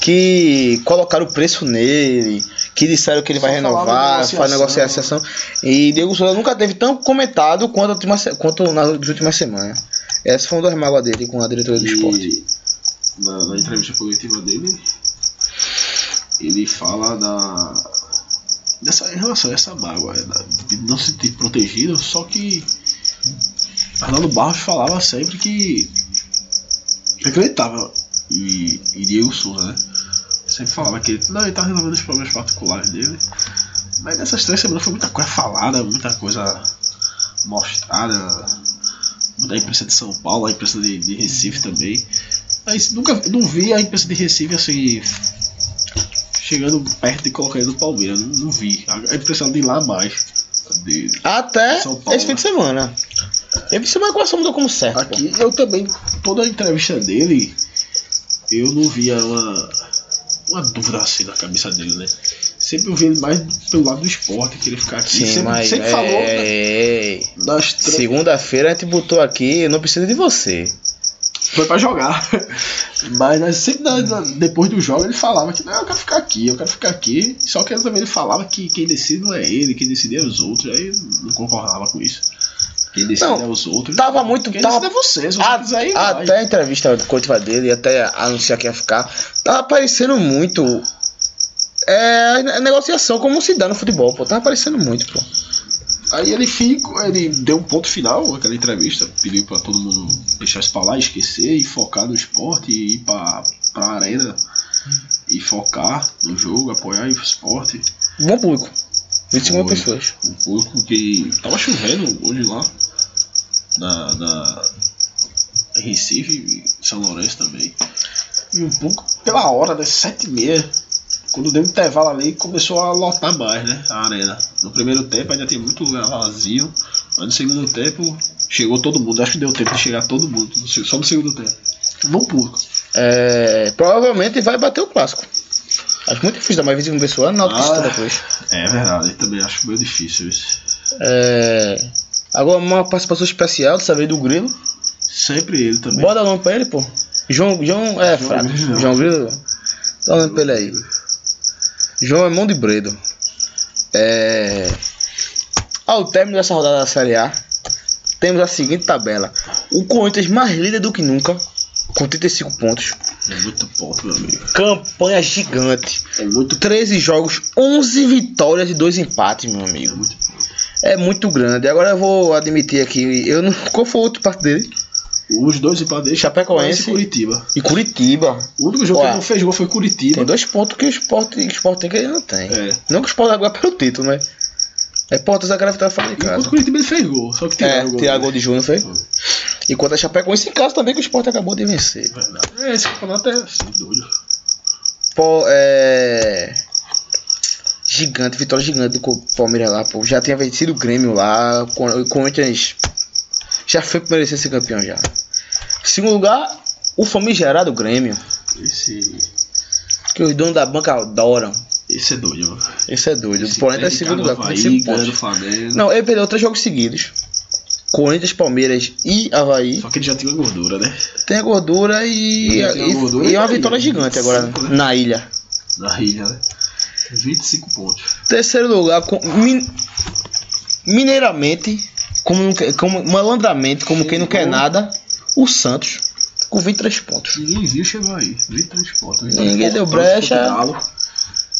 Que colocaram o preço nele, que disseram que ele vai Só falaram renovar, faz negociação. E Diego Souza nunca teve tão comentado quanto, última quanto nas últimas semanas. Essa foi uma das mágoas dele com a diretoria do esporte. Na, na entrevista coletiva dele, ele fala da. Dessa, em relação a essa mágoa, é, da- de não se sentir protegido, só que Arnaldo Barros falava sempre que acreditava e, e Diego Souza, né? Sempre falava que ele, não, ele tá resolvendo os problemas particulares dele. Mas nessas três semanas foi muita coisa falada, muita coisa mostrada. Da imprensa de São Paulo, a imprensa de, de Recife também. Mas nunca não vi a imprensa de Recife assim. Chegando perto de colocar ele no Palmeiras. Não, não vi. A, a imprensa de lá mais. De, Até Paulo, esse fim de semana. De semana a coração mudou como certo. pô. Aqui eu também, toda a entrevista dele, eu não via uma, uma dúvida assim na cabeça dele, né? Sempre eu vi ele mais pelo lado do esporte, que ele ficar aqui. Sim, sempre mas sempre falou né? é, das três. segunda-feira a gente botou aqui, não preciso de você. Foi pra jogar. Mas né, sempre na- na- depois do jogo ele falava que não, eu quero ficar aqui, eu quero ficar aqui. Só que ele também ele falava que quem decide não é ele, quem decide é os outros. Aí não concordava com isso. Quem decide Não, é os outros. tava muito- Quem tava- é você, se você A- quiser ir, vai. até a entrevista coletiva dele, até anunciar que ia ficar, tava parecendo muito. É a negociação como se dá no futebol, pô. Tava parecendo muito, pô. Aí ele ficou, ele deu um ponto final naquela entrevista, pediu pra todo mundo deixar isso pra lá, esquecer e focar no esporte e ir pra, pra arena e focar no jogo, apoiar o esporte. Bom público. 25 mil pessoas. O público que. Tava chovendo hoje lá. Na. na Recife, São Lourenço também. E um pouco pela hora, né? Sete e meia. Quando deu um intervalo ali, começou a lotar mais, né? A arena. No primeiro tempo ainda tem muito lugar vazio. Mas no segundo tempo chegou todo mundo. Acho que deu tempo de chegar todo mundo. Só no segundo tempo. No público. É, provavelmente vai bater o clássico. Acho muito difícil dar mais 25 mil pessoas na Ah. Cruz. É verdade, também acho meio difícil isso. É, agora uma participação especial dessa vez do Grilo. Sempre ele também. Bota o nome pra ele, pô. João, João é João fraco. Grilo. João Grilo. Dá o nome pra ele aí. João é mão de bredo. É... Ao término dessa rodada da Série A, temos a seguinte tabela. O Corinthians mais líder do que nunca, com 35 pontos. É muito ponto, meu amigo. Campanha gigante. É muito 13 jogos, 11 vitórias e 2 empates, meu amigo. muito ponto. É muito grande. Agora eu vou admitir aqui, eu não, qual foi o outro parte dele? Os dois empates Chapecoense. e Curitiba. E Curitiba. O único jogo Ué. que não fez gol foi Curitiba. Tem dois pontos que o Sport, que o Sport tem que ele não tem. É. Não que o Sport agora pelo título, né? É pontos da vitória fora de Enquanto casa. o Curitiba ele fez gol, só que tiraram É, o gol. dele. gol de Júnior, foi? Foi. Enquanto a Chapecoense em casa também que o Sport acabou de vencer. Verdade. É, esse campeonato é doido. Pô, é... Gigante, vitória gigante do Palmeiras lá, pô. Já tinha vencido o Grêmio lá. O Cor- o Corinthians já foi pra merecer ser campeão já. Segundo lugar, o famigerado Grêmio. Esse. Que os donos da banca adoram. Esse é doido, mano. Esse é doido. Esse em perde segundo lugar com Havaí, 25 ganha do pontos. Flamengo. Não, ele perdeu três jogos seguidos. Corinthians, Palmeiras e Havaí. Só que ele já tinha gordura, né? Tem a gordura e, tem a e, gordura e e é uma vitória né? gigante agora né? na ilha. Na ilha, né? 25 pontos. Terceiro lugar, com, min- mineiramente, como, como malandramente, como quem não quer nada, o Santos, com 23 pontos. Ninguém viu chegou aí. 23 pontos. Ninguém deu Importante brecha. contra o Galo.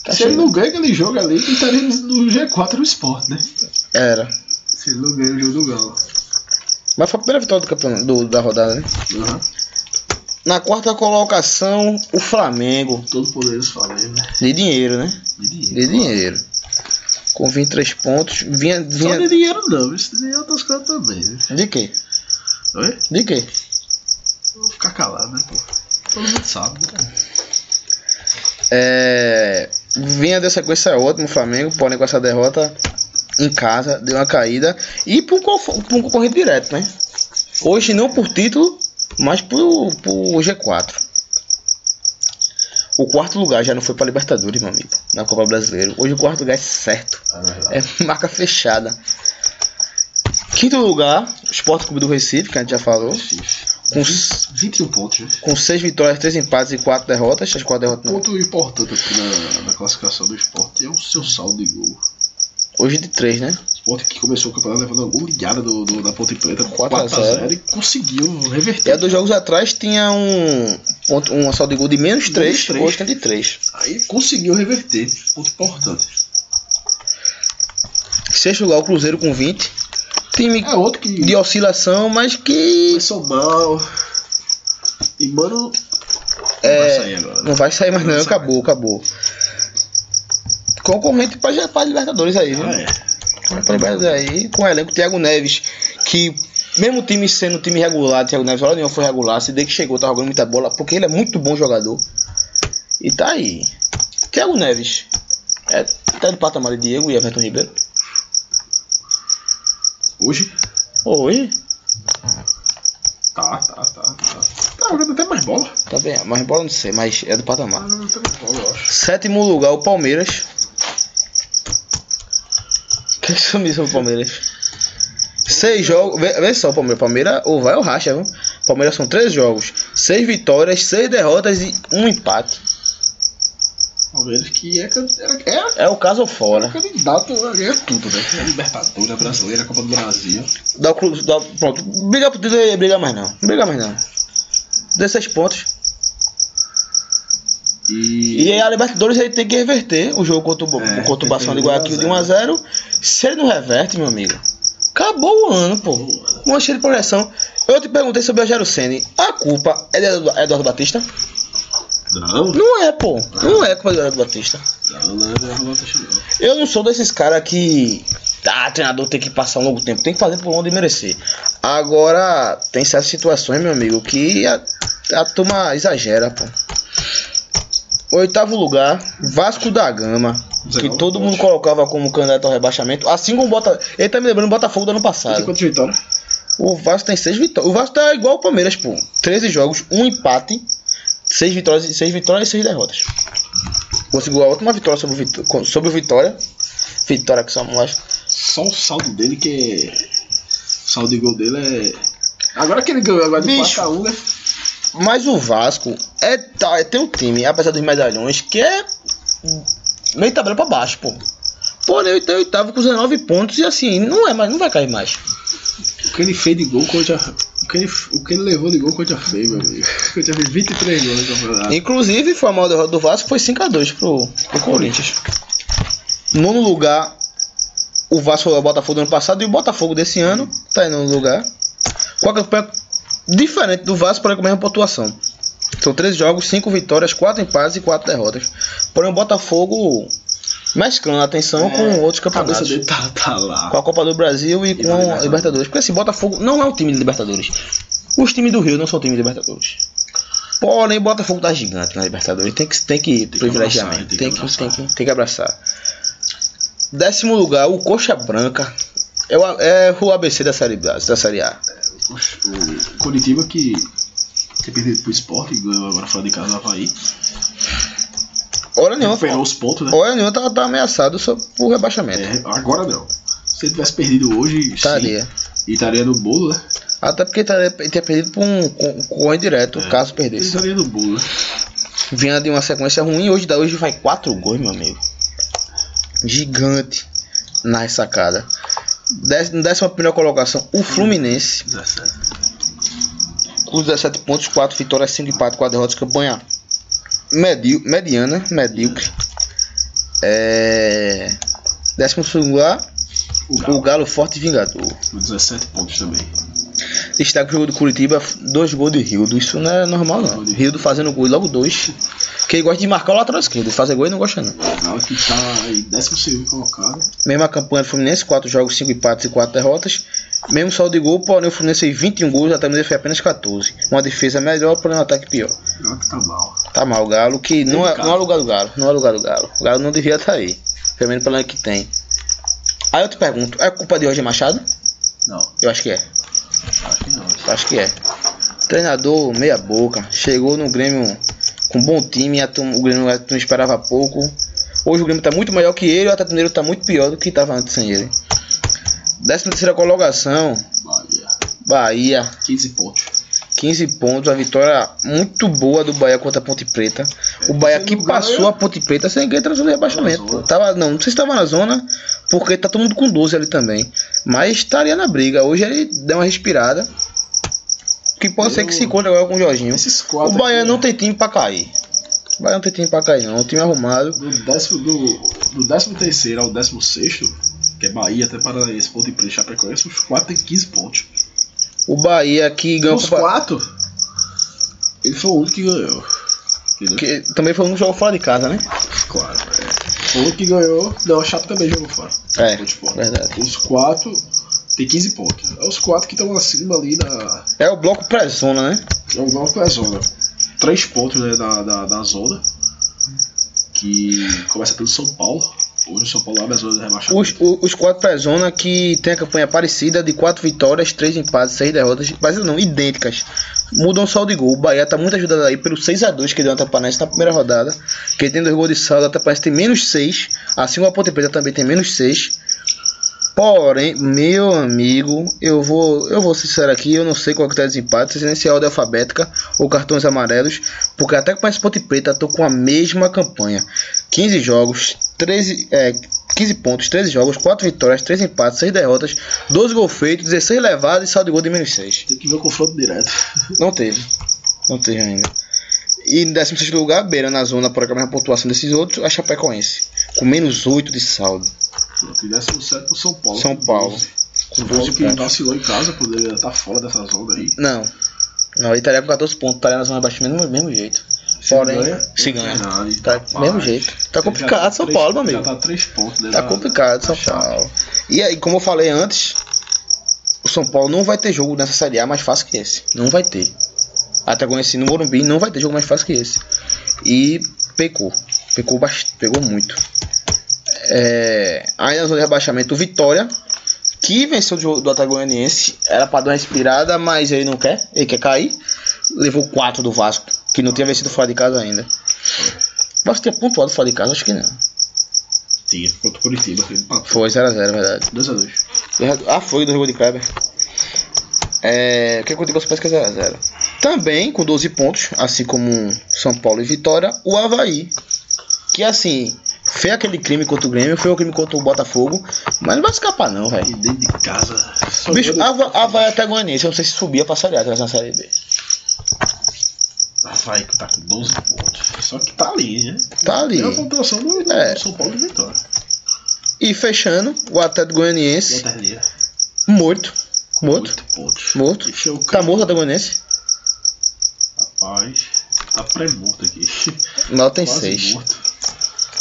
Tá Se ele não ganha aquele jogo ali, ele estaria no G4 do esporte, né? Era. Se ele não ganha o jogo do Galo. Mas foi a primeira vitória do campeonato do- da rodada, né? Uhum. Na quarta colocação, o Flamengo. Todo poderoso Flamengo, né? De dinheiro, né? De dinheiro. De dinheiro. Com 23 pontos. Vinha. Só vinha de dinheiro não, isso de dinheiro outras coisas também, né? de quê? Oi? De quê? Vou ficar calado, né, pô? Todo mundo sabe, né? É, vinha de sequência ótima o Flamengo, porém com essa derrota em casa, deu uma caída. E por, um por um concorrente direto, né? Hoje não por título, mas por, por G4. O quarto lugar já não foi para Libertadores, meu amigo, na Copa Brasileira. Hoje o quarto lugar é certo. É. É marca fechada. Quinto lugar, o Sport Clube do Recife, que a gente já falou. Com, s- 21 pontos, né? com seis vitórias, três empates e quatro derrotas. As quatro derrotas não. Ponto importante aqui na, na classificação do esporte é o seu saldo de gol. Hoje de três, né? O esporte que começou o campeonato levando uma goleada do, do, da Ponte Preta, 4 a 4 a 0 e conseguiu E reverter. há dois jogos atrás tinha um ponto, uma saldo de gol de menos 3, três. hoje tem de 3. Aí conseguiu reverter. Ponto importante. Sexto lugar o Cruzeiro com 20. Time É outro que de oscilação, mas que começou mal. E mano. É, vai sair agora. né? não vai sair mais não, Não acabou, acabou. Concorrente para para Libertadores aí, viu? Ah, é. Pra Libertadores aí, com o elenco Thiago Neves, que mesmo o time sendo um time regular, Thiago Neves, hora nenhuma foi regular, se desde que chegou tá jogando muita bola, porque ele é muito bom jogador. E tá aí. Thiago Neves, é, tá de patamar de Diego e Everton Ribeiro. Hoje? Hoje, Tá, tá, tá, tá. Tá jogando até mais bola. tá bem, mas bola não sei, mas é do patamar. Tá mais bola, eu acho. Sétimo lugar, o Palmeiras. Que sumiu sobre o Palmeiras? Seis jogos. Vê, vê só, Palmeiras. Palmeiras ou vai ou racha, viu? Palmeiras são três jogos. Seis vitórias, seis derrotas e um empate. Palmeiras que é, era, era, É o caso fora. candidato a ganhar tudo, né? A Libertadores, a Brasileira, a Copa do Brasil. Dá o clube. Dá, pronto. Título aí, brigar mais não. Não brigar mais não. 16 pontos. E. E aí a Libertadores aí tem que reverter o jogo contra o, É, contra o Barcelona de Guayaquil de 1 a 1x0. Se ele não reverte, meu amigo, acabou o ano, pô. Uma cheia de progressão. Eu te perguntei sobre o Rogério Senni. A culpa é de Edu- Eduardo Batista? Não, Não é, pô. Não é culpa do Eduardo Batista. não, não é Eduardo Batista, não. Eu não sou desses caras que. Ah, treinador tem que passar um longo tempo. Tem que fazer por onde merecer. Agora, tem certas situações, meu amigo, que a, a turma exagera, pô. Oitavo lugar, Vasco da Gama. Que 19 todo mundo colocava como candidato ao rebaixamento. Assim como o Bota. Ele tá me lembrando o Botafogo do ano Tem passado. quantas vitórias? O Vasco tem seis vitórias. O Vasco tá igual o Palmeiras, pô. 13 jogos, um empate, seis vitórias, seis vitórias e seis derrotas. Conseguiu a última vitória sobre o, Vitó- sobre o Vitória. Vitória que somos nós. Só o saldo dele que é. O saldo de gol dele é. Agora que ele ganhou agora de Bicho. 4x1, né? Mas o Vasco é, tá, tem um time, apesar dos medalhões, que é meio tabela pra baixo, pô. Porém, ele tem oitavo com 19 pontos e assim, não é mais, não vai cair mais. O que ele fez de gol contra. O que ele, o que ele levou de gol contra fez, meu amigo. Contra fez 23 gols no campeonato. Inclusive, foi a maior derrota do Vasco, foi 5x2 pro, pro Corinthians. Nono lugar, o Vasco foi o Botafogo do ano passado e o Botafogo desse ano tá em nono lugar. Com a campanha diferente do Vasco, porém com a mesma pontuação. São 13 jogos, 5 vitórias, 4 empates e 4 derrotas. Porém o Botafogo mesclando a atenção com outros É, A cabeça campeonatos. tá, tá lá. Com a Copa do Brasil e com na a Libertadores. Porque assim, Botafogo não é um time de Libertadores. Os times do Rio não são time de Libertadores. Porém, Botafogo tá gigante na Libertadores. Tem que, tem que que privilegiar abraçar, tem que Tem que, abraçar. tem, que, tem que abraçar. Décimo lugar, o Coxa Branca. É o, é o ABC da série, da série A. O, Curitiba que tem perdido pro esporte ganhou agora fora de casa Havaí. Hora nenhuma, Recuperou os pontos, né? hora nenhuma tá, tá ameaçado só por rebaixamento. É, agora não. Se ele tivesse perdido hoje, Estaria. sim. E estaria no bolo, né? Até porque ele tinha perdido por um concorrente direto, caso Ele perdesse. estaria no bolo, né? Vinha de uma sequência ruim, hoje, da- hoje vai 4 gols, meu amigo. Gigante na ressacada. Na décima primeira colocação, o Fluminense, 17. com 17 pontos, 4 vitórias, 5 empates, 4 derrotas, campanha medi mediana, medíocre. É... Décimo segundo lugar, O o Galo, Galo Forte Vingador. com 17 pontos também. Destaque o jogo do Curitiba, dois gols de Rildo. Isso não é normal, não. Rildo fazendo gol, e logo dois. Que ele gosta de marcar o lateral esquerdo. Fazer gol ele não gosta, não. O Galo que tá aí 12 colocado. Mesma campanha do Fluminense, 4 jogos, 5 empates e 4 derrotas. Mesmo saldo de gol, porém o Fluminense fez 21 gols, até mesmo foi apenas 14. Uma defesa melhor, porém um ataque pior. Galo que tá mal. Tá mal o Galo, que não é, não é lugar do Galo. Não é lugar do Galo. O Galo não devia estar aí. Pelo menos pelo ano que tem. Aí eu te pergunto, é culpa de Roger Machado? Não, Eu acho que é. acho que não. Acho que é. Treinador meia boca. Chegou no Grêmio com um bom time, o Grêmio não esperava pouco. Hoje o Grêmio tá muito melhor que ele, o Atlético Mineiro tá muito pior do que tava antes sem ele. Décima terceira colocação, Bahia. Bahia, 15 pontos. 15 pontos, a vitória muito boa do Bahia contra a Ponte Preta. O Bahia que passou a Ponte Preta sem ninguém rebaixamento. Tava na zona. Tava, não, não sei se tava na zona, porque tá todo mundo com 12 ali também. Mas estaria na briga. Hoje ele deu uma respirada. Que pode ser que Eu- se encontre agora com o Jorginho. O Bahia aqui, não né? tem time pra cair. O Bahia não tem time pra cair, não. O time arrumado. Do décimo, do, do terceiro ao décimo sexto, que é Bahia até Paranaense, Ponte Preta Chapecoense, os quatro tem 15 pontos. O Bahia que ganhou. Os a Copa- quatro, ele foi o único que ganhou. Que também foi um jogo fora de casa, né? Claro, é. Foi o que ganhou. Não, a Chape também jogou fora. É, fora. verdade. Os quatro tem 15 pontos. É os quatro que estão acima ali na. É o bloco pré-zona, né? É o bloco da zona. Três pontos né, da, da, da zona. Que começa pelo São Paulo. Hoje o São Paulo abre a zona de rebaixamento. Os, o- os quatro pré-zona que tem a campanha parecida de quatro vitórias, três empates, seis derrotas, parecidas não, idênticas. Mudam só de gol. O Bahia tá muito ajudado aí pelo 6x2 que deu na Tapanense na primeira rodada. Que tem dois gols de saldo, a Tapanense tem menos 6. Assim como a Ponte Preta também tem menos 6. Porém, meu amigo, eu vou, eu vou ser sincero aqui, eu não sei qual que tá o desempate, se é a ordem alfabética ou cartões amarelos, porque até com a Ponte Preta tô com a mesma campanha. 15 jogos, 13, é, 15 pontos, 13 jogos, 4 vitórias, 3 empates, 6 derrotas, 12 gols feitos, 16 levados e saldo de gol de menos 6. Tem que ver o confronto direto. Não teve. Não teve ainda. E em 16 lugar, beira na zona por a mesma pontuação desses outros, a Chapecoense, com menos 8 de saldo. Pronto, e 17 pro São Paulo. São com Paulo, 12. Com São Paulo 12 que vacilou em casa, poderia estar fora dessa zona aí. Não. Não, ele estaria com 14 pontos, estaria na zona de abaixamento do mesmo jeito. Se Porém, ganha, se ganha. Verdade, Tá rapaz. mesmo jeito. Tá complicado, tá São três- Paulo, meu amigo. Já tá três pontos. né, Tá da- complicado, São. Paulo. E aí, como eu falei antes, o São Paulo não vai ter jogo nessa Série A mais fácil que esse. Não vai ter. Até conheci no Morumbi, não vai ter jogo mais fácil que esse. E pecou. Pecou bastante, pegou muito. É, ainda de rebaixamento, o Vitória, que venceu do Atlético Goianiense, era pra dar uma inspirada, mas ele não quer, ele quer cair. Levou 4 do Vasco, que não tinha vencido fora de casa ainda. O Vasco tinha pontuado fora de casa, acho que não. Tinha, contra o Curitiba. Foi 0x0, verdade. 2x2. Ah, foi do jogo de Kleber. É, o que aconteceu parece que é 0x0. Também com 12 pontos, assim como São Paulo e Vitória, o Havaí. Que assim, fez aquele crime contra o Grêmio, foi o crime contra o Botafogo, mas não vai escapar não, velho. dentro de casa. Bicho, ganha- Hava- Havaí até Goianiense, eu não sei se subia pra Série A, que na Série B. Havaí que tá com 12 pontos. Só que tá ali, né? Tá ali. É a pontuação do, do É. São Paulo de Vitória. E fechando, o Atlético Goianiense, morto. Morto. 8 pontos. Morto. Encheu o Tá morto o Atlético Goianiense? Rapaz, tá pré-morto aqui. Tem Quase 6. morto.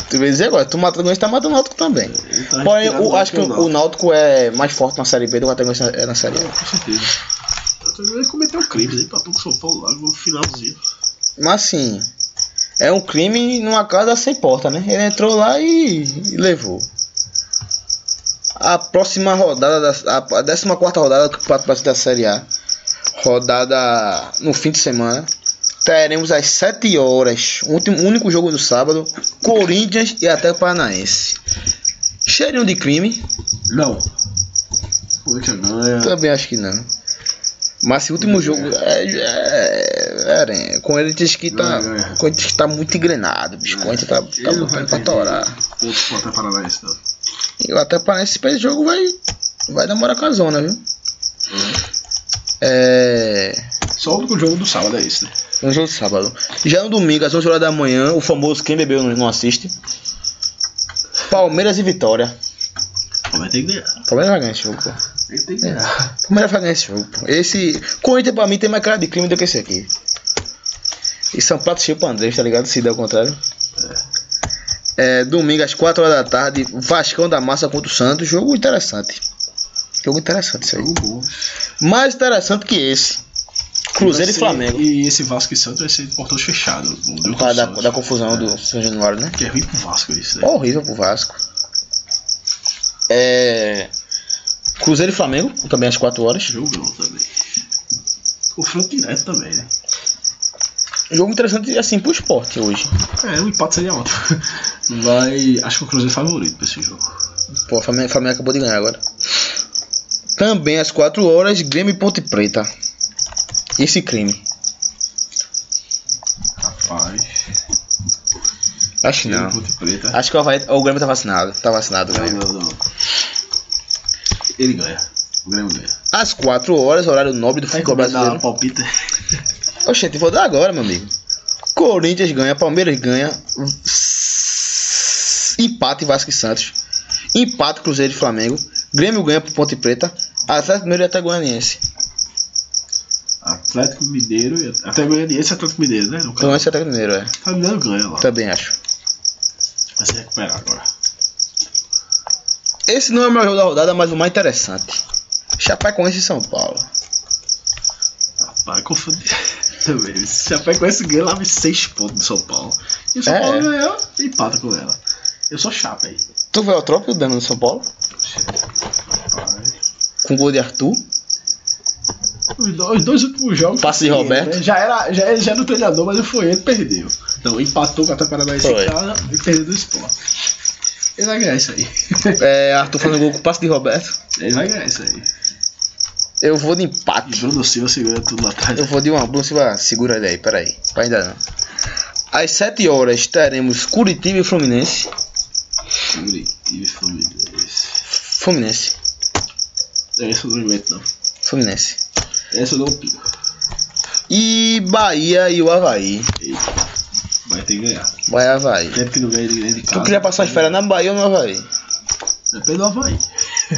Tu vai dizer agora, tu mata o Goianiense, tá matando o Náutico também. Tá Porém, respirando eu acho que o, Náutico. o Náutico é mais forte na Série B do que o Atlético é na Série A. Com certeza. Ele cometeu crime, ele empatou com o São Paulo lá no finalzinho. Mas assim, é um crime numa casa sem porta, né? Ele entrou lá e, e levou. A próxima rodada, da, a 14 rodada do Campeonato Brasileiro da Série A, rodada no fim de semana, teremos às 7 horas, o último, único jogo do sábado, Corinthians e Atlético Paranaense. Cheirinho de crime, Não. Corinthians ganha. também acho que não. Mas esse último jogo é, é, é, com ele diz que tá, ganha. com ele que tá muito engrenado, bicho. Com ele tá, tá Ele não botando pra torar. Pro Até Paranaense, não. E eu até parece que esse jogo vai, vai demorar com a zona, viu? É. Só o único jogo do sábado é esse, né? Um jogo de sábado. Já no domingo, às 11 horas da manhã, o famoso Quem Bebeu não, assiste. Palmeiras e Vitória. Vai ter que ganhar. Palmeiras vai ganhar esse jogo, pô. Ele tem que ganhar. Palmeiras vai ganhar esse jogo, pô. Esse. Corinthians pra mim tem mais cara de crime do que esse aqui. E São Prato cheio pra Andrés, tá ligado? Se der o contrário. É, domingo às 4 horas da tarde, Vascão da Massa contra o Santos. Jogo interessante. Jogo interessante isso aí. Jogo bom. Mais interessante que esse. Cruzeiro e ser- Flamengo. E esse Vasco e Santos vai ser portões fechados. Por causa da, da confusão do São Januário, né? Que é ruim pro Vasco isso, né? Horrível pro Vasco. É. Cruzeiro e Flamengo, também às 4 horas. Jogão também. Confronto direto também, né? Jogo interessante assim pro esporte hoje. É, o empate seria ótimo. Vai. Acho que o Cruzeiro é favorito pra esse jogo. Pô, o Flamengo, Flamengo acabou de ganhar agora. Também às 4 horas, Grêmio e Ponte Preta. Esse crime. Rapaz. Acho que não. Acho que o, Havaí, o Grêmio tá vacinado. Tá vacinado o Não, não, não. Ele ganha. O Grêmio ganha. Às 4 horas, horário nobre do Vai futebol dar brasileiro. palpite. Oxente, vou dar agora, meu amigo. Corinthians ganha, Palmeiras ganha. Empate Vasco e Santos. Empate Cruzeiro e Flamengo. Grêmio ganha pro Ponte Preta. Atlético Mineiro e até Goianiense. Atlético Mineiro e até Goianiense e Atlético Mineiro, né? No caso. Goianiense e Atlético Mineiro, é. Atlético Mineiro ganha lá. Também acho. Vai se recuperar agora. Esse não é o melhor jogo da rodada, mas o mais interessante. Chapecoense e São Paulo. Rapaz, confundi. Também. Se a Chapecoense ganha lá, vem 6 pontos no São Paulo. E o São É. Paulo ganhou e empata com ela. Eu sou chapa aí. Tu vê o troco dando no São Paulo? Rapaz. Com gol de Arthur. Os dois, os dois últimos jogos. Passe Roberto. ele, né? Já era, já, já era o treinador, mas foi ele que perdeu. Não, empatou com a Paranaense em casa e perdeu do Sport. Ele vai ganhar isso aí. É, Arthur fazendo gol com passe de Roberto. ele vai ganhar isso aí. Eu vou de E empate. Bruno Silva segura tudo lá atrás. Eu vou de uma Bruno Silva, segura ele aí, peraí. Ainda não. Às 7 horas teremos Curitiba e Fluminense. Curitiba e Fluminense. Fluminense. Essa eu não invento, não. Fluminense. Essa eu não pico. E Bahia e o Havaí. Eita. Vai ter que ganhar. Vai Havaí. Tempo que não ganha ninguém de casa. Tu queria passar as férias na Bahia ou no Havaí? Depende do Havaí.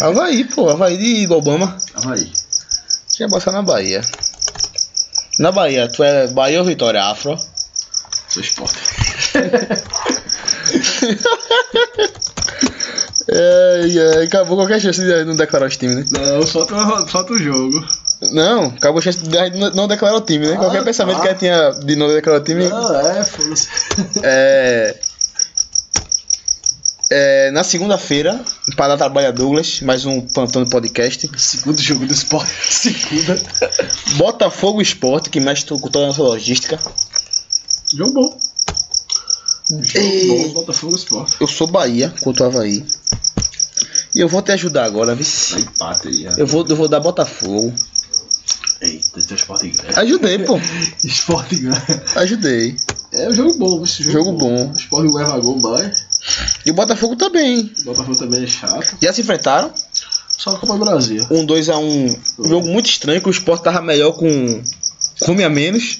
Havaí, pô. Havaí de Obama. Havaí. Queria passar na Bahia. Na Bahia, tu é Bahia ou Vitória? Afro? do esporte. É, é, acabou qualquer chance de não declarar os times, né? Não, uma- falta o jogo. Não, acabou a chance não- declarar o time, né? Qualquer Ah, pensamento tá. que ela tinha de não declarar o time. Não, é, foda-se. É. É, na segunda-feira, para trabalhar Douglas, mais um plantão de podcast. Segundo jogo do esporte. Segunda. Botafogo Esporte, que mexe com toda a nossa logística. Jogo bom. Jogo Ei. bom, Botafogo Esporte. Eu sou Bahia contra o Havaí. E eu vou te ajudar agora, viu? Empate aí. Eu vou, eu vou dar Botafogo. Eita, teu esporte ganha. Ajudei, pô. Esporte ganha. Ajudei. É um jogo bom, esse jogo, Jogo bom. O esporte leva gol mais. E o Botafogo também. O Botafogo também é chato. Já se enfrentaram. Só Copa do Brasil. Um 2 a 1 um, jogo muito estranho, que o Sport tava melhor com. com um a menos.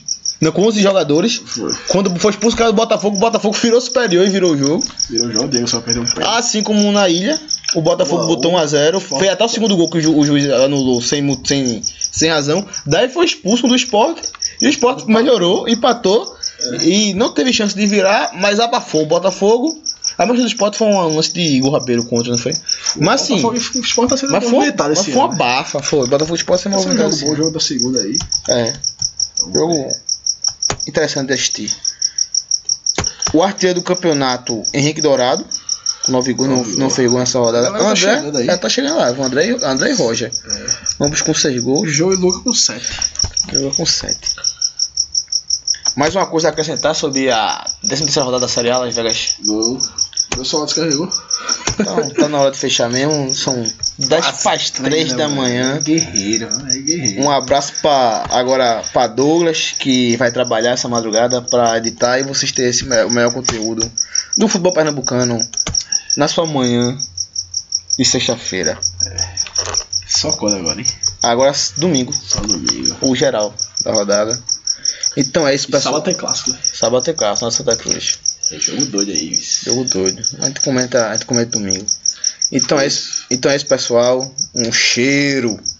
Com 11 jogadores. Foi. Quando foi expulso o cara do Botafogo, o Botafogo virou superior e virou o jogo. Virou o jogo, Diego só perdeu um pé. Assim como na ilha, o Botafogo Boa, botou o 1x0. Foi até o segundo gol que o, ju- o juiz anulou sem, sem, sem razão. Daí foi expulso do esporte. E o esporte melhorou, empatou. E não teve chance de virar, mas abafou o Botafogo. A mancha do esporte foi um lance de Igor Rabelo contra, não foi? Mas sim. O esporte tá sendo Mas foi, movimentado mas foi uma ano. bafa, foi. O Botafogo Esporte sem Esse é um movimentado. jogo bom, jogo da segunda aí. É. Jogo interessante de assistir. O artilheiro do campeonato, Henrique Dourado. Com nove gols, não, não fez gol nessa rodada. O tá André, aí. já tá chegando lá. O André, André e Roger. É. Vamos com seis O gols. João e Luca com 7. Jogou com sete. Mais uma coisa a acrescentar sobre a 13 rodada da Série A Las Vegas. Gol. Meu celular descarregou. Então, tá na hora de fechar mesmo. São 10 para as 3 da manhã. Guerreiro, é guerreiro. Um abraço para agora para Douglas que vai trabalhar essa madrugada para editar e vocês terem esse o melhor conteúdo do futebol pernambucano na sua manhã de sexta-feira. Só quando agora, hein? Agora domingo, Só domingo. o geral da rodada. Então é isso, E pessoal. sábado tem clássico, né? Sábado tem clássico, nossa Santa Cruz. É jogo doido aí, isso. Jogo doido. A gente comenta, a gente comenta domingo. Então é isso, então é isso, pessoal. Um cheiro.